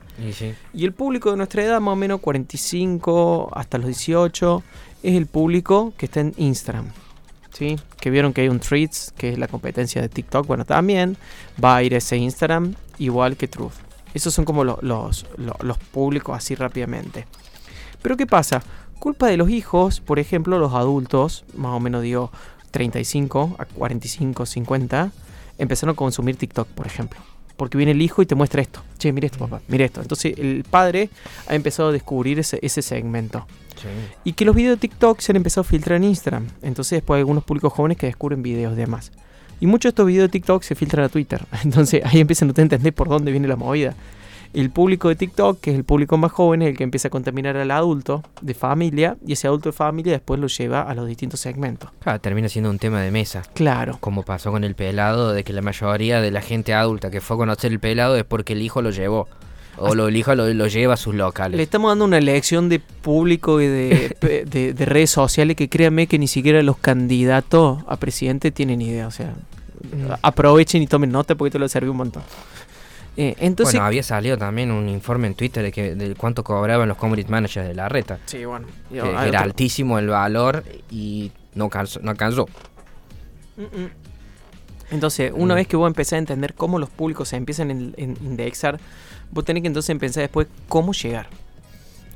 Y, el público de nuestra edad, más o menos 45 hasta los 18, es el público que está en Instagram. ¿sí? Que vieron que hay un Threads, que es la competencia de TikTok. Bueno, también va a ir ese Instagram, igual que Truth. Esos son como los, los, públicos así rápidamente. Pero ¿qué pasa? Culpa de los hijos, por ejemplo, los adultos, más o menos digo 35 a 45, 50, empezaron a consumir TikTok, por ejemplo. Porque viene el hijo y te muestra esto. Che, mire esto, papá, mire esto. Entonces el padre ha empezado a descubrir ese, ese segmento. Y que los videos de TikTok se han empezado a filtrar en Instagram. Entonces después hay algunos públicos jóvenes que descubren videos de demás. Y muchos de estos videos de TikTok se filtran a Twitter. (laughs) Entonces ahí empiezan a entender por dónde viene la movida. El público de TikTok, que es el público más joven, es el que empieza a contaminar al adulto de familia y ese adulto de familia después lo lleva a los distintos segmentos. Claro, termina siendo un tema de mesa. Claro. Como pasó con el pelado, de que la mayoría de la gente adulta que fue a conocer el pelado es porque el hijo lo llevó. O lo, el hijo lo, lleva a sus locales. Le estamos dando una lección de público y (laughs) de, de redes sociales que créanme que ni siquiera los candidatos a presidente tienen idea. O sea, aprovechen y tomen nota porque te lo sirve un montón. Eh, entonces, bueno, había salido también un informe en Twitter de, que, de cuánto cobraban los community managers de la reta. Sí, bueno. era altísimo el valor y no, alcanzó. No alcanzó. Entonces, una mm. vez que vos empecé a entender cómo los públicos se empiezan a indexar, vos tenés que entonces empezar después cómo llegar.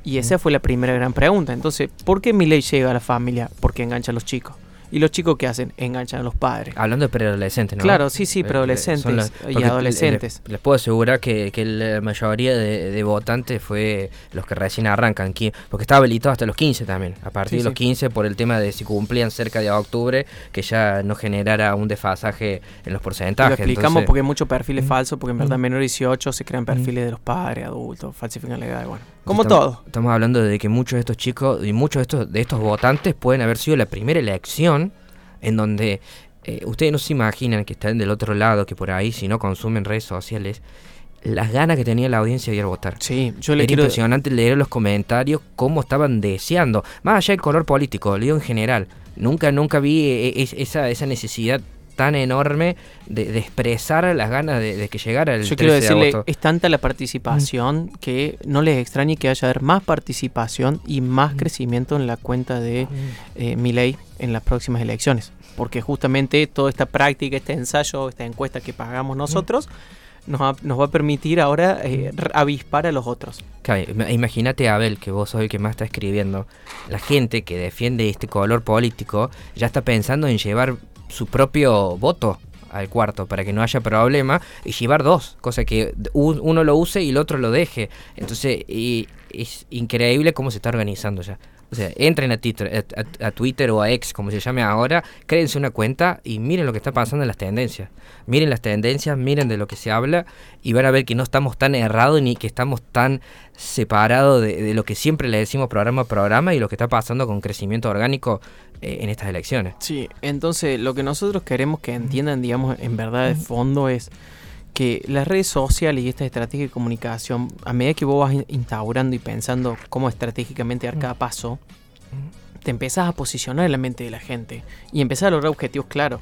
Y esa mm. fue la primera gran pregunta. Entonces, ¿por qué mi ley llega a la familia? Porque engancha a los chicos. ¿Y los chicos qué hacen? Enganchan a los padres. Hablando de preadolescentes, ¿no? Claro, sí, sí, eh, preadolescentes y adolescentes. Les, puedo asegurar que, la mayoría de, votantes fue los que recién arrancan, porque estaba habilitado hasta los 15 también. A partir de los 15, por el tema de si cumplían cerca de octubre, que ya no generara un desfasaje en los porcentajes. Lo explicamos porque hay muchos perfiles falsos, porque en verdad menor de 18 se crean perfiles de los padres, adultos, falsifican la edad, bueno. Como todo. Estamos hablando de que muchos de estos chicos y muchos de estos, de estos votantes pueden haber sido la primera elección en donde eh, ustedes no se imaginan que están del otro lado, que por ahí si no consumen redes sociales, las ganas que tenía la audiencia de ir a votar. Sí, yo le Era impresionante leer los comentarios cómo estaban deseando, más allá del color político, leo en general. Nunca, nunca vi eh, esa, esa necesidad tan enorme de, expresar las ganas de, que llegara el Yo quiero decirle, es tanta la participación que no les extrañe que haya más participación y más crecimiento en la cuenta de eh, Milei en las próximas elecciones. Porque justamente toda esta práctica, este ensayo, esta encuesta que pagamos nosotros, nos va, a permitir ahora eh, avispar a los otros. imagínate, Abel, que vos sos el que más está escribiendo. La gente que defiende este color político ya está pensando en llevar su propio voto al cuarto para que no haya problema y llevar dos, cosa que uno lo use y el otro lo deje. Entonces y es increíble cómo se está organizando ya. O sea, entren a Twitter, a, Twitter o a X, como se llame ahora, créense una cuenta y miren lo que está pasando en las tendencias. Miren las tendencias, miren de lo que se habla y van a ver que no estamos tan errados ni que estamos tan separados de, lo que siempre le decimos programa a programa y lo que está pasando con crecimiento orgánico eh, en estas elecciones. Sí, entonces lo que nosotros queremos que entiendan, digamos, en verdad de fondo es que las redes sociales y esta estrategia de comunicación, a medida que vos vas instaurando y pensando cómo estratégicamente dar cada paso, te empezás a posicionar en la mente de la gente y empezás a lograr objetivos claros.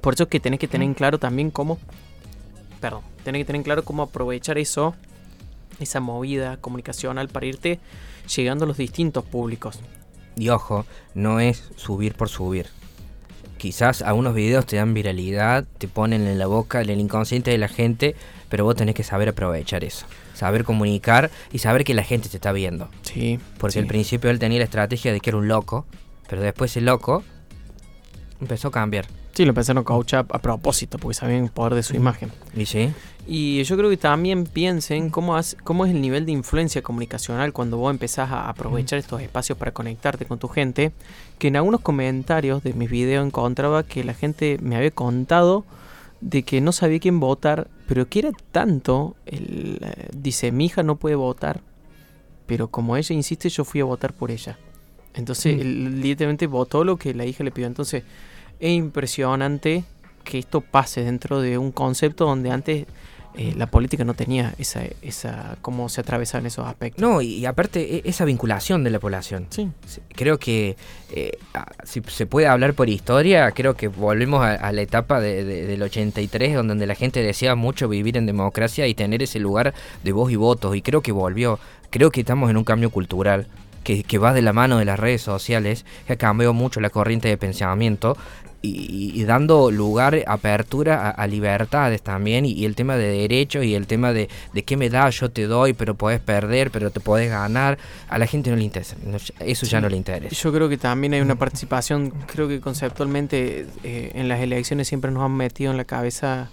Por eso es que tenés que tener en claro también cómo, perdón, tenés que tener en claro cómo aprovechar eso, esa movida comunicacional para irte llegando a los distintos públicos. Y ojo, no es subir por subir quizás algunos videos te dan viralidad, te ponen en la boca el inconsciente de la gente, pero vos tenés que saber aprovechar eso. Saber comunicar y saber que la gente te está viendo. Sí. Porque sí. al principio él tenía la estrategia de que era un loco, pero después el loco empezó a cambiar. Sí, lo empezaron a coachar a propósito, porque sabían el poder de su imagen. ¿Y sí? Y yo creo que también piensen cómo, has- cómo es el nivel de influencia comunicacional cuando vos empezás a aprovechar estos espacios para conectarte con tu gente. Que en algunos comentarios de mis videos encontraba que la gente me había contado de que no sabía quién votar, pero que era tanto, el, dice, mi hija no puede votar, pero como ella insiste, yo fui a votar por ella. Entonces, Mm. él literalmente votó lo que la hija le pidió. Entonces, es impresionante que esto pase dentro de un concepto donde antes eh, la política no tenía esa, esa cómo se atravesaban esos aspectos. No, y, y aparte e- esa vinculación de la población. Sí. Creo que eh, si se puede hablar por historia, creo que volvemos a, a la etapa de- de- del 83, donde, donde la gente deseaba mucho vivir en democracia y tener ese lugar de voz y votos. Y creo que volvió. Creo que estamos en un cambio cultural que, que va de la mano de las redes sociales, que ha cambiado mucho la corriente de pensamiento. Y, y- dando lugar, apertura a, a libertades también, y, y el tema de derechos y el tema de, de qué me da, yo te doy, pero podés perder, pero te podés ganar, a la gente no le interesa, no, eso ya no le interesa. Yo creo que también hay una (laughs) participación, creo que conceptualmente eh, en las elecciones siempre nos han metido en la cabeza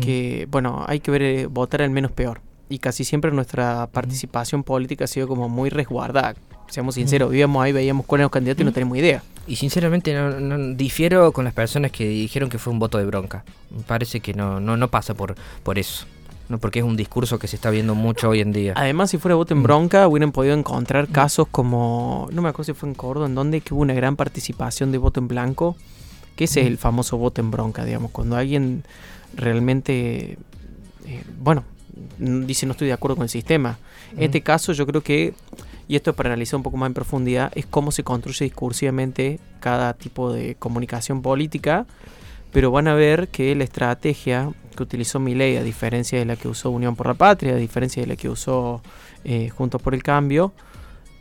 que, bueno, hay que ver eh, votar al menos peor. Y casi siempre nuestra participación política ha sido como muy resguardada. Seamos sinceros, vivíamos ahí, veíamos cuáles eran los candidatos y no teníamos idea. Y sinceramente no, no- difiero con las personas que dijeron que fue un voto de bronca. Me parece que no, no, no pasa por, por eso. No, porque es un discurso que se está viendo mucho hoy en día. Además, si fuera voto en Mm. bronca, hubieran podido encontrar casos como, no me acuerdo si fue en Córdoba, en donde que hubo una gran participación de voto en blanco, que ese es el famoso voto en bronca, digamos, cuando alguien realmente, eh, bueno, dice no estoy de acuerdo con el sistema. En este caso yo creo que, y esto es para analizar un poco más en profundidad, es cómo se construye discursivamente cada tipo de comunicación política, pero van a ver que la estrategia que utilizó Milei, a diferencia de la que usó Unión por la Patria, a diferencia de la que usó eh, Juntos por el Cambio,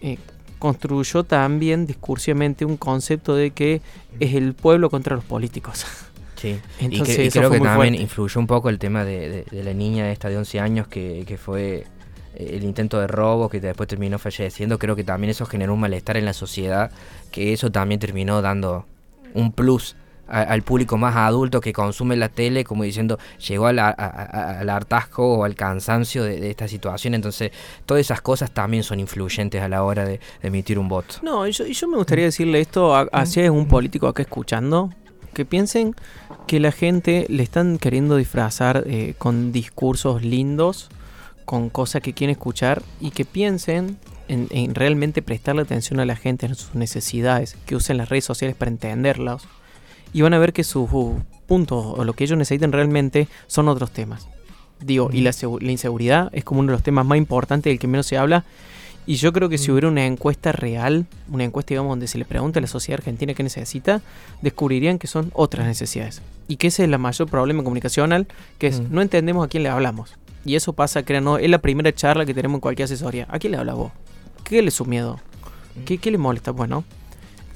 eh, construyó también discursivamente un concepto de que es el pueblo contra los políticos. Sí. (laughs) Entonces, y, creo que también fuerte. influyó un poco el tema de, de- de la niña esta de 11 años que, que fue el intento de robo que después terminó falleciendo. Creo que también eso generó un malestar en la sociedad, que eso también terminó dando un plus a- al público más adulto que consume la tele, como diciendo, llegó al, a- a- al hartazgo o al cansancio de, de esta situación. Entonces, todas esas cosas también son influyentes a la hora de, de emitir un voto. No, y yo, yo me gustaría decirle esto a- hacia un político acá escuchando, que piensen que la gente le están queriendo disfrazar eh, con discursos lindos, con cosas que quieren escuchar, y que piensen en, en realmente prestarle atención a la gente, en sus necesidades, que usen las redes sociales para entenderlas, y van a ver que sus uh, puntos o lo que ellos necesitan realmente son otros temas. Digo, y la, segu- la inseguridad es como uno de los temas más importantes del que menos se habla, y yo creo que si hubiera una encuesta real, una encuesta, digamos, donde se le pregunta a la sociedad argentina qué necesita, descubrirían que son otras necesidades. Y que ese es el mayor problema comunicacional, que es Mm. no entendemos a quién le hablamos. Y eso pasa, créanos, es la primera charla que tenemos en cualquier asesoría. ¿A quién le habla vos? ¿Qué le es su miedo? ¿Qué, qué le molesta? Bueno,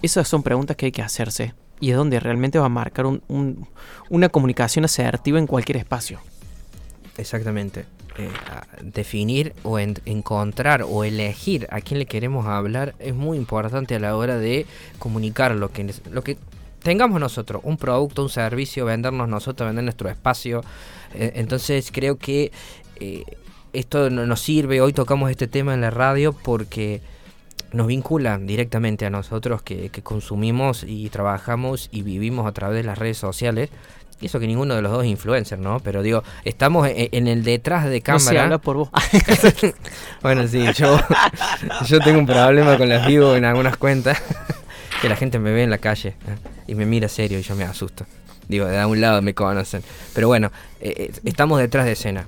esas son preguntas que hay que hacerse. Y es donde realmente va a marcar un- un- una comunicación asertiva en cualquier espacio. Exactamente. Eh, definir o en- encontrar o elegir a quién le queremos hablar es muy importante a la hora de comunicar lo que, lo que tengamos nosotros, un producto, un servicio, vendernos nosotros, vender nuestro espacio. Eh, entonces creo que eh, esto no- nos sirve, hoy tocamos este tema en la radio porque nos vincula directamente a nosotros que, que consumimos y trabajamos y vivimos a través de las redes sociales. Y eso que ninguno de los dos es influencer, ¿no? Pero digo, estamos e- en, el detrás de No se cámara. habla por vos. (laughs) Bueno, sí, yo, yo tengo un problema con las vivo en algunas cuentas. Que la gente me ve en la calle ¿eh? y me mira serio y yo me asusto. Digo, de algún lado me conocen. Pero bueno, eh, eh, estamos detrás de escena.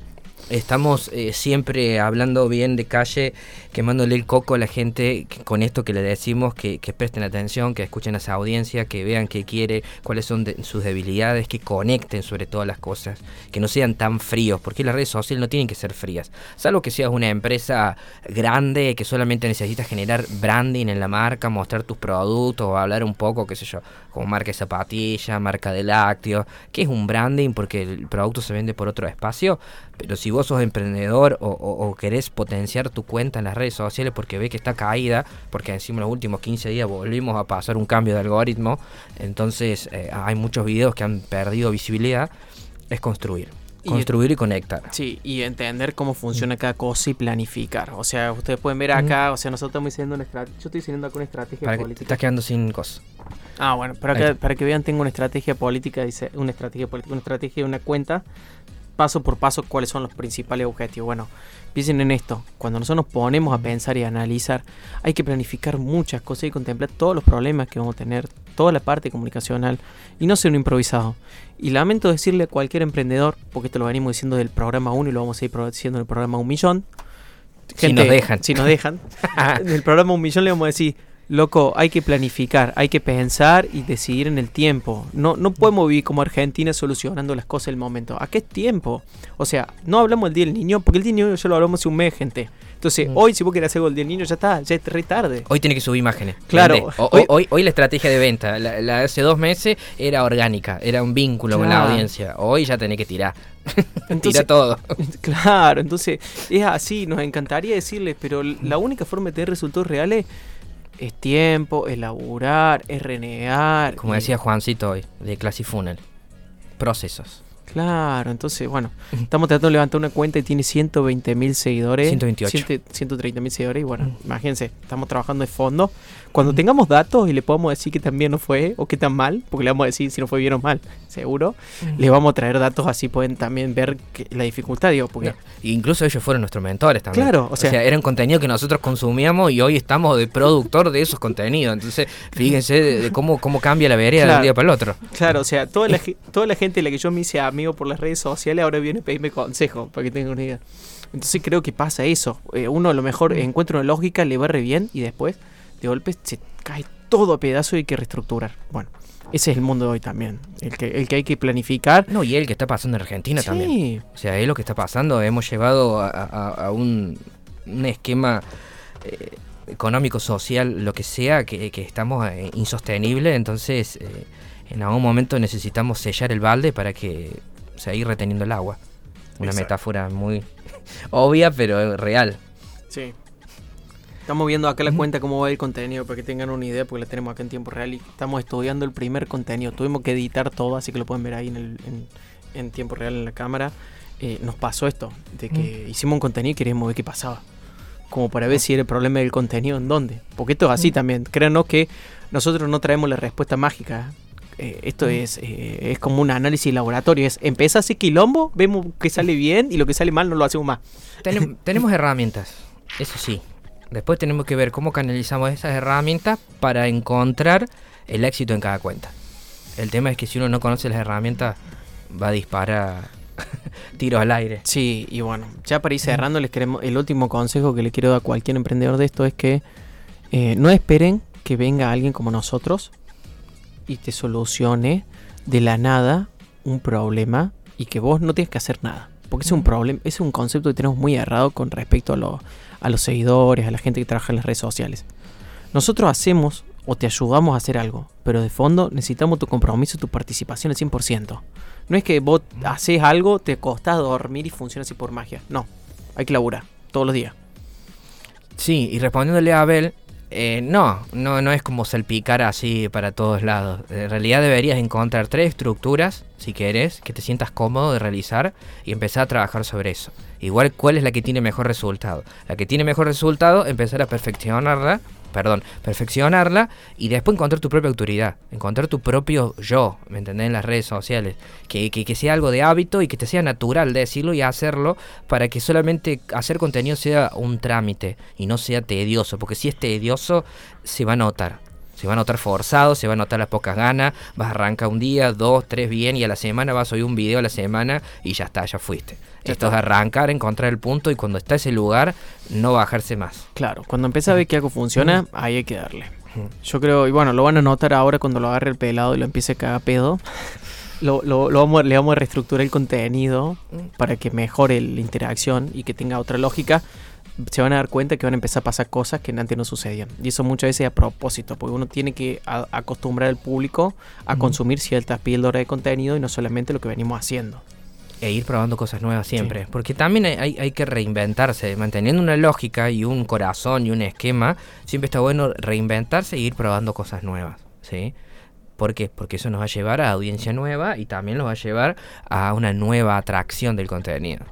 Estamos eh, siempre hablando bien de calle, quemándole el coco a la gente con esto que le decimos, que, presten atención, que escuchen a esa audiencia, que vean qué quiere, cuáles son sus debilidades, que conecten sobre todas las cosas, que no sean tan fríos, porque las redes sociales no tienen que ser frías, salvo que seas una empresa grande que solamente necesita generar branding en la marca, mostrar tus productos o hablar un poco, qué sé yo, como marca de zapatilla, marca de lácteos, que es un branding porque el producto se vende por otro espacio, pero si vos sos emprendedor o, querés potenciar tu cuenta en las redes sociales porque ve que está caída, porque encima en los últimos 15 días volvimos a pasar un cambio de algoritmo, entonces eh, hay muchos videos que han perdido visibilidad, es construir. Construir y, conectar. Sí, y entender cómo funciona cada cosa y planificar. O sea, ustedes pueden ver acá, o sea, nosotros estamos diciendo una estrategia. Yo estoy diciendo acá una estrategia para política. Que te estás quedando sin cosas. Ah, bueno, para que, para que vean, tengo una estrategia política, dice, una estrategia política, una estrategia de una cuenta paso por paso cuáles son los principales objetivos. Bueno, piensen en esto. Cuando nosotros nos ponemos a pensar y a analizar, hay que planificar muchas cosas y contemplar todos los problemas que vamos a tener, toda la parte comunicacional y no ser un improvisado. Y lamento decirle a cualquier emprendedor, porque esto lo venimos diciendo del programa 1 y lo vamos a ir diciendo en el programa 1 millón. si nos dejan. Si nos dejan. (laughs) en el programa 1 millón le vamos a decir, Loco, hay que planificar, hay que pensar y decidir en el tiempo. No, no podemos vivir como Argentina solucionando las cosas en el momento. ¿A qué tiempo? O sea, no hablamos del Día del Niño, porque el Día del Niño ya lo hablamos hace un mes, gente. Entonces, mm. hoy si vos querés hacer el Día del Niño, ya está, ya es re tarde. Hoy tiene que subir imágenes. Claro. Hoy, hoy, la estrategia de venta, la, hace dos meses era orgánica, era un vínculo con la audiencia. Hoy ya tenés que tirar. (laughs) Tira todo. (laughs) Claro, entonces es así, nos encantaría decirles, pero la única forma de tener resultados reales es tiempo, es laburar, es renegar. Como decía Juancito hoy, de Classifunnel. Procesos. Claro, entonces, bueno, estamos tratando de levantar una cuenta y tiene 120 mil seguidores. 128. 130 mil seguidores y bueno, mm. imagínense, estamos trabajando de fondo. Cuando tengamos datos y le podamos decir que también no fue o que tan mal, porque le vamos a decir si no fue bien o mal, seguro, le vamos a traer datos así pueden también ver la dificultad, digo, porque... Incluso ellos fueron nuestros mentores también. Claro, o sea, eran contenido que nosotros consumíamos y hoy estamos de productor de esos contenidos. Entonces, fíjense de, cómo, cómo cambia la vereda de un día para el otro. Claro, o sea, toda la, (laughs) toda la gente a la que yo me hice a por las redes sociales, ahora viene a pedirme consejo, para que tengan una idea. Entonces creo que pasa eso. Eh, uno a lo mejor encuentra una lógica, le va re bien y después de golpe se cae todo a pedazo y hay que reestructurar. Bueno, ese es el mundo de hoy también. El que, el que hay que planificar. No, y el que está pasando en Argentina también. O sea, es lo que está pasando. Hemos llevado a, un, esquema eh, económico, social, lo que sea, que, estamos eh, insostenible. Entonces en algún momento necesitamos sellar el balde para que seguir reteniendo el agua. Una metáfora muy (laughs) obvia, pero real. Sí. Estamos viendo acá la cuenta cómo va el contenido para que tengan una idea, porque la tenemos acá en tiempo real y estamos estudiando el primer contenido. Tuvimos que editar todo, así que lo pueden ver ahí en, en, tiempo real en la cámara. Eh, nos pasó esto, de que hicimos un contenido y queríamos ver qué pasaba. Como para ver si era el problema del contenido en dónde. Porque esto es así también. Créanos que nosotros no traemos la respuesta mágica. Eh, esto es, eh, es como un análisis laboratorio. Es empieza así quilombo, vemos que sale bien y lo que sale mal no lo hacemos más. (laughs) tenemos herramientas, eso sí. Después tenemos que ver cómo canalizamos esas herramientas para encontrar el éxito en cada cuenta. El tema es que si uno no conoce las herramientas, va a disparar (laughs) tiros al aire. Sí, y bueno, ya para ir cerrando, les queremos, el último consejo que le quiero dar a cualquier emprendedor de esto es que eh, no esperen que venga alguien como nosotros y te solucione de la nada un problema y que vos no tienes que hacer nada. Porque es un problema, es un concepto que tenemos muy errado con respecto a, a los seguidores, a la gente que trabaja en las redes sociales. Nosotros hacemos o te ayudamos a hacer algo, pero de fondo necesitamos tu compromiso, tu participación al 100%. No es que vos haces algo, te costás dormir y funciona así por magia. No, hay que laburar todos los días. Sí, y respondiéndole a Abel, eh, no, no, no es como salpicar así para todos lados. En realidad deberías encontrar tres estructuras, si quieres, que te sientas cómodo de realizar y empezar a trabajar sobre eso. Igual, ¿cuál es la que tiene mejor resultado? La que tiene mejor resultado, empezar a perfeccionarla perdón, perfeccionarla y después encontrar tu propia autoridad, encontrar tu propio yo, ¿me entendés? En las redes sociales, que, que, sea algo de hábito y que te sea natural decirlo y hacerlo para que solamente hacer contenido sea un trámite y no sea tedioso, porque si es tedioso se va a notar. Se va a notar forzado, se va a notar las pocas ganas, vas a arrancar un día, dos, tres bien y a la semana vas a subir un video a la semana y ya está, ya fuiste. Esto es arrancar, encontrar el punto y cuando está ese lugar, no bajarse más. Claro, cuando empieza a ver que algo funciona, ahí hay que darle. Yo creo, y bueno, lo van a notar ahora cuando lo agarre el pelado y lo empiece a cagar pedo. Lo, lo, lo vamos, le vamos a reestructurar el contenido para que mejore la interacción y que tenga otra lógica. Se van a dar cuenta que van a empezar a pasar cosas que antes no sucedían. Y eso muchas veces a propósito, porque uno tiene que a- acostumbrar al público a consumir ciertas píldoras de contenido y no solamente lo que venimos haciendo. E ir probando cosas nuevas siempre. Porque también hay, hay- hay que reinventarse. Manteniendo una lógica y un corazón y un esquema, siempre está bueno reinventarse e ir probando cosas nuevas. ¿Sí? ¿Por qué? Porque eso nos va a llevar a audiencia nueva y también nos va a llevar a una nueva atracción del contenido.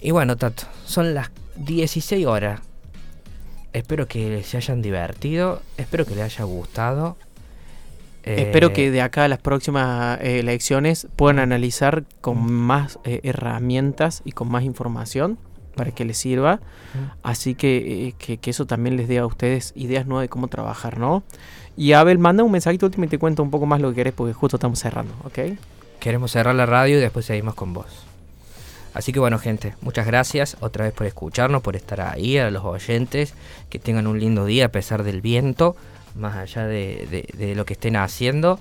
Y bueno, Tato, son las 16 horas. Espero que se hayan divertido, espero que les haya gustado. Espero Eh, que de acá a las próximas eh, elecciones puedan analizar con más eh, herramientas y con más información para que les sirva. Así que, eh, que, que eso también les dé a ustedes ideas nuevas de cómo trabajar, ¿no? Y Abel, manda un mensajito último y te cuento un poco más lo que querés porque justo estamos cerrando, ¿ok? Queremos cerrar la radio y después seguimos con vos. Así que bueno, gente, muchas gracias otra vez por escucharnos, por estar ahí, a los oyentes, que tengan un lindo día a pesar del viento, más allá de, de- de lo que estén haciendo.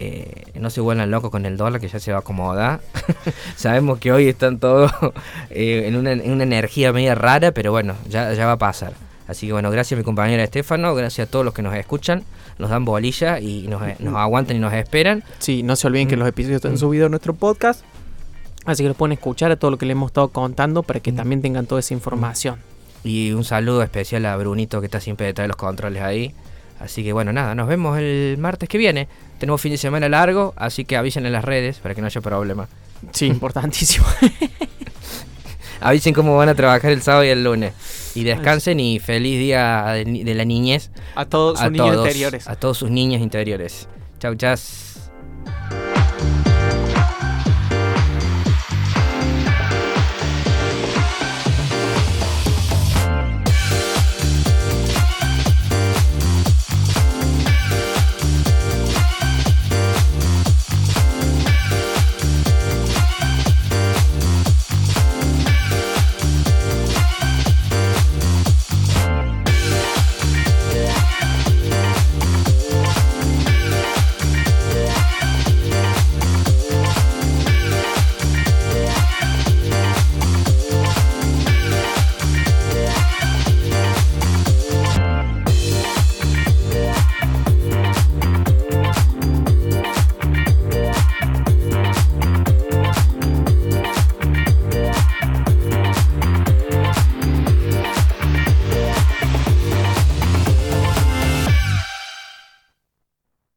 Eh, no se vuelvan locos con el dólar que ya se va a acomodar. (laughs) Sabemos que hoy están todos (laughs) eh, en, una, en una energía media rara, pero bueno, ya, ya va a pasar. Así que bueno, gracias a mi compañera Estefano, gracias a todos los que nos escuchan, nos dan bolilla y nos, nos aguantan y nos esperan. Sí, no se olviden que los episodios están subidos en nuestro podcast. Así que los pueden escuchar a todo lo que les hemos estado contando para que también tengan toda esa información. Y un saludo especial a Brunito que está siempre detrás de los controles ahí. Así que bueno, nada, nos vemos el martes que viene. Tenemos fin de semana largo, así que avisen en las redes para que no haya problema. Sí, (laughs) importantísimo. (laughs) Avisen cómo van a trabajar el sábado y el lunes. Y descansen y feliz día de, la niñez A todos a sus niños interiores. a todos sus niñas interiores. Chau, chas.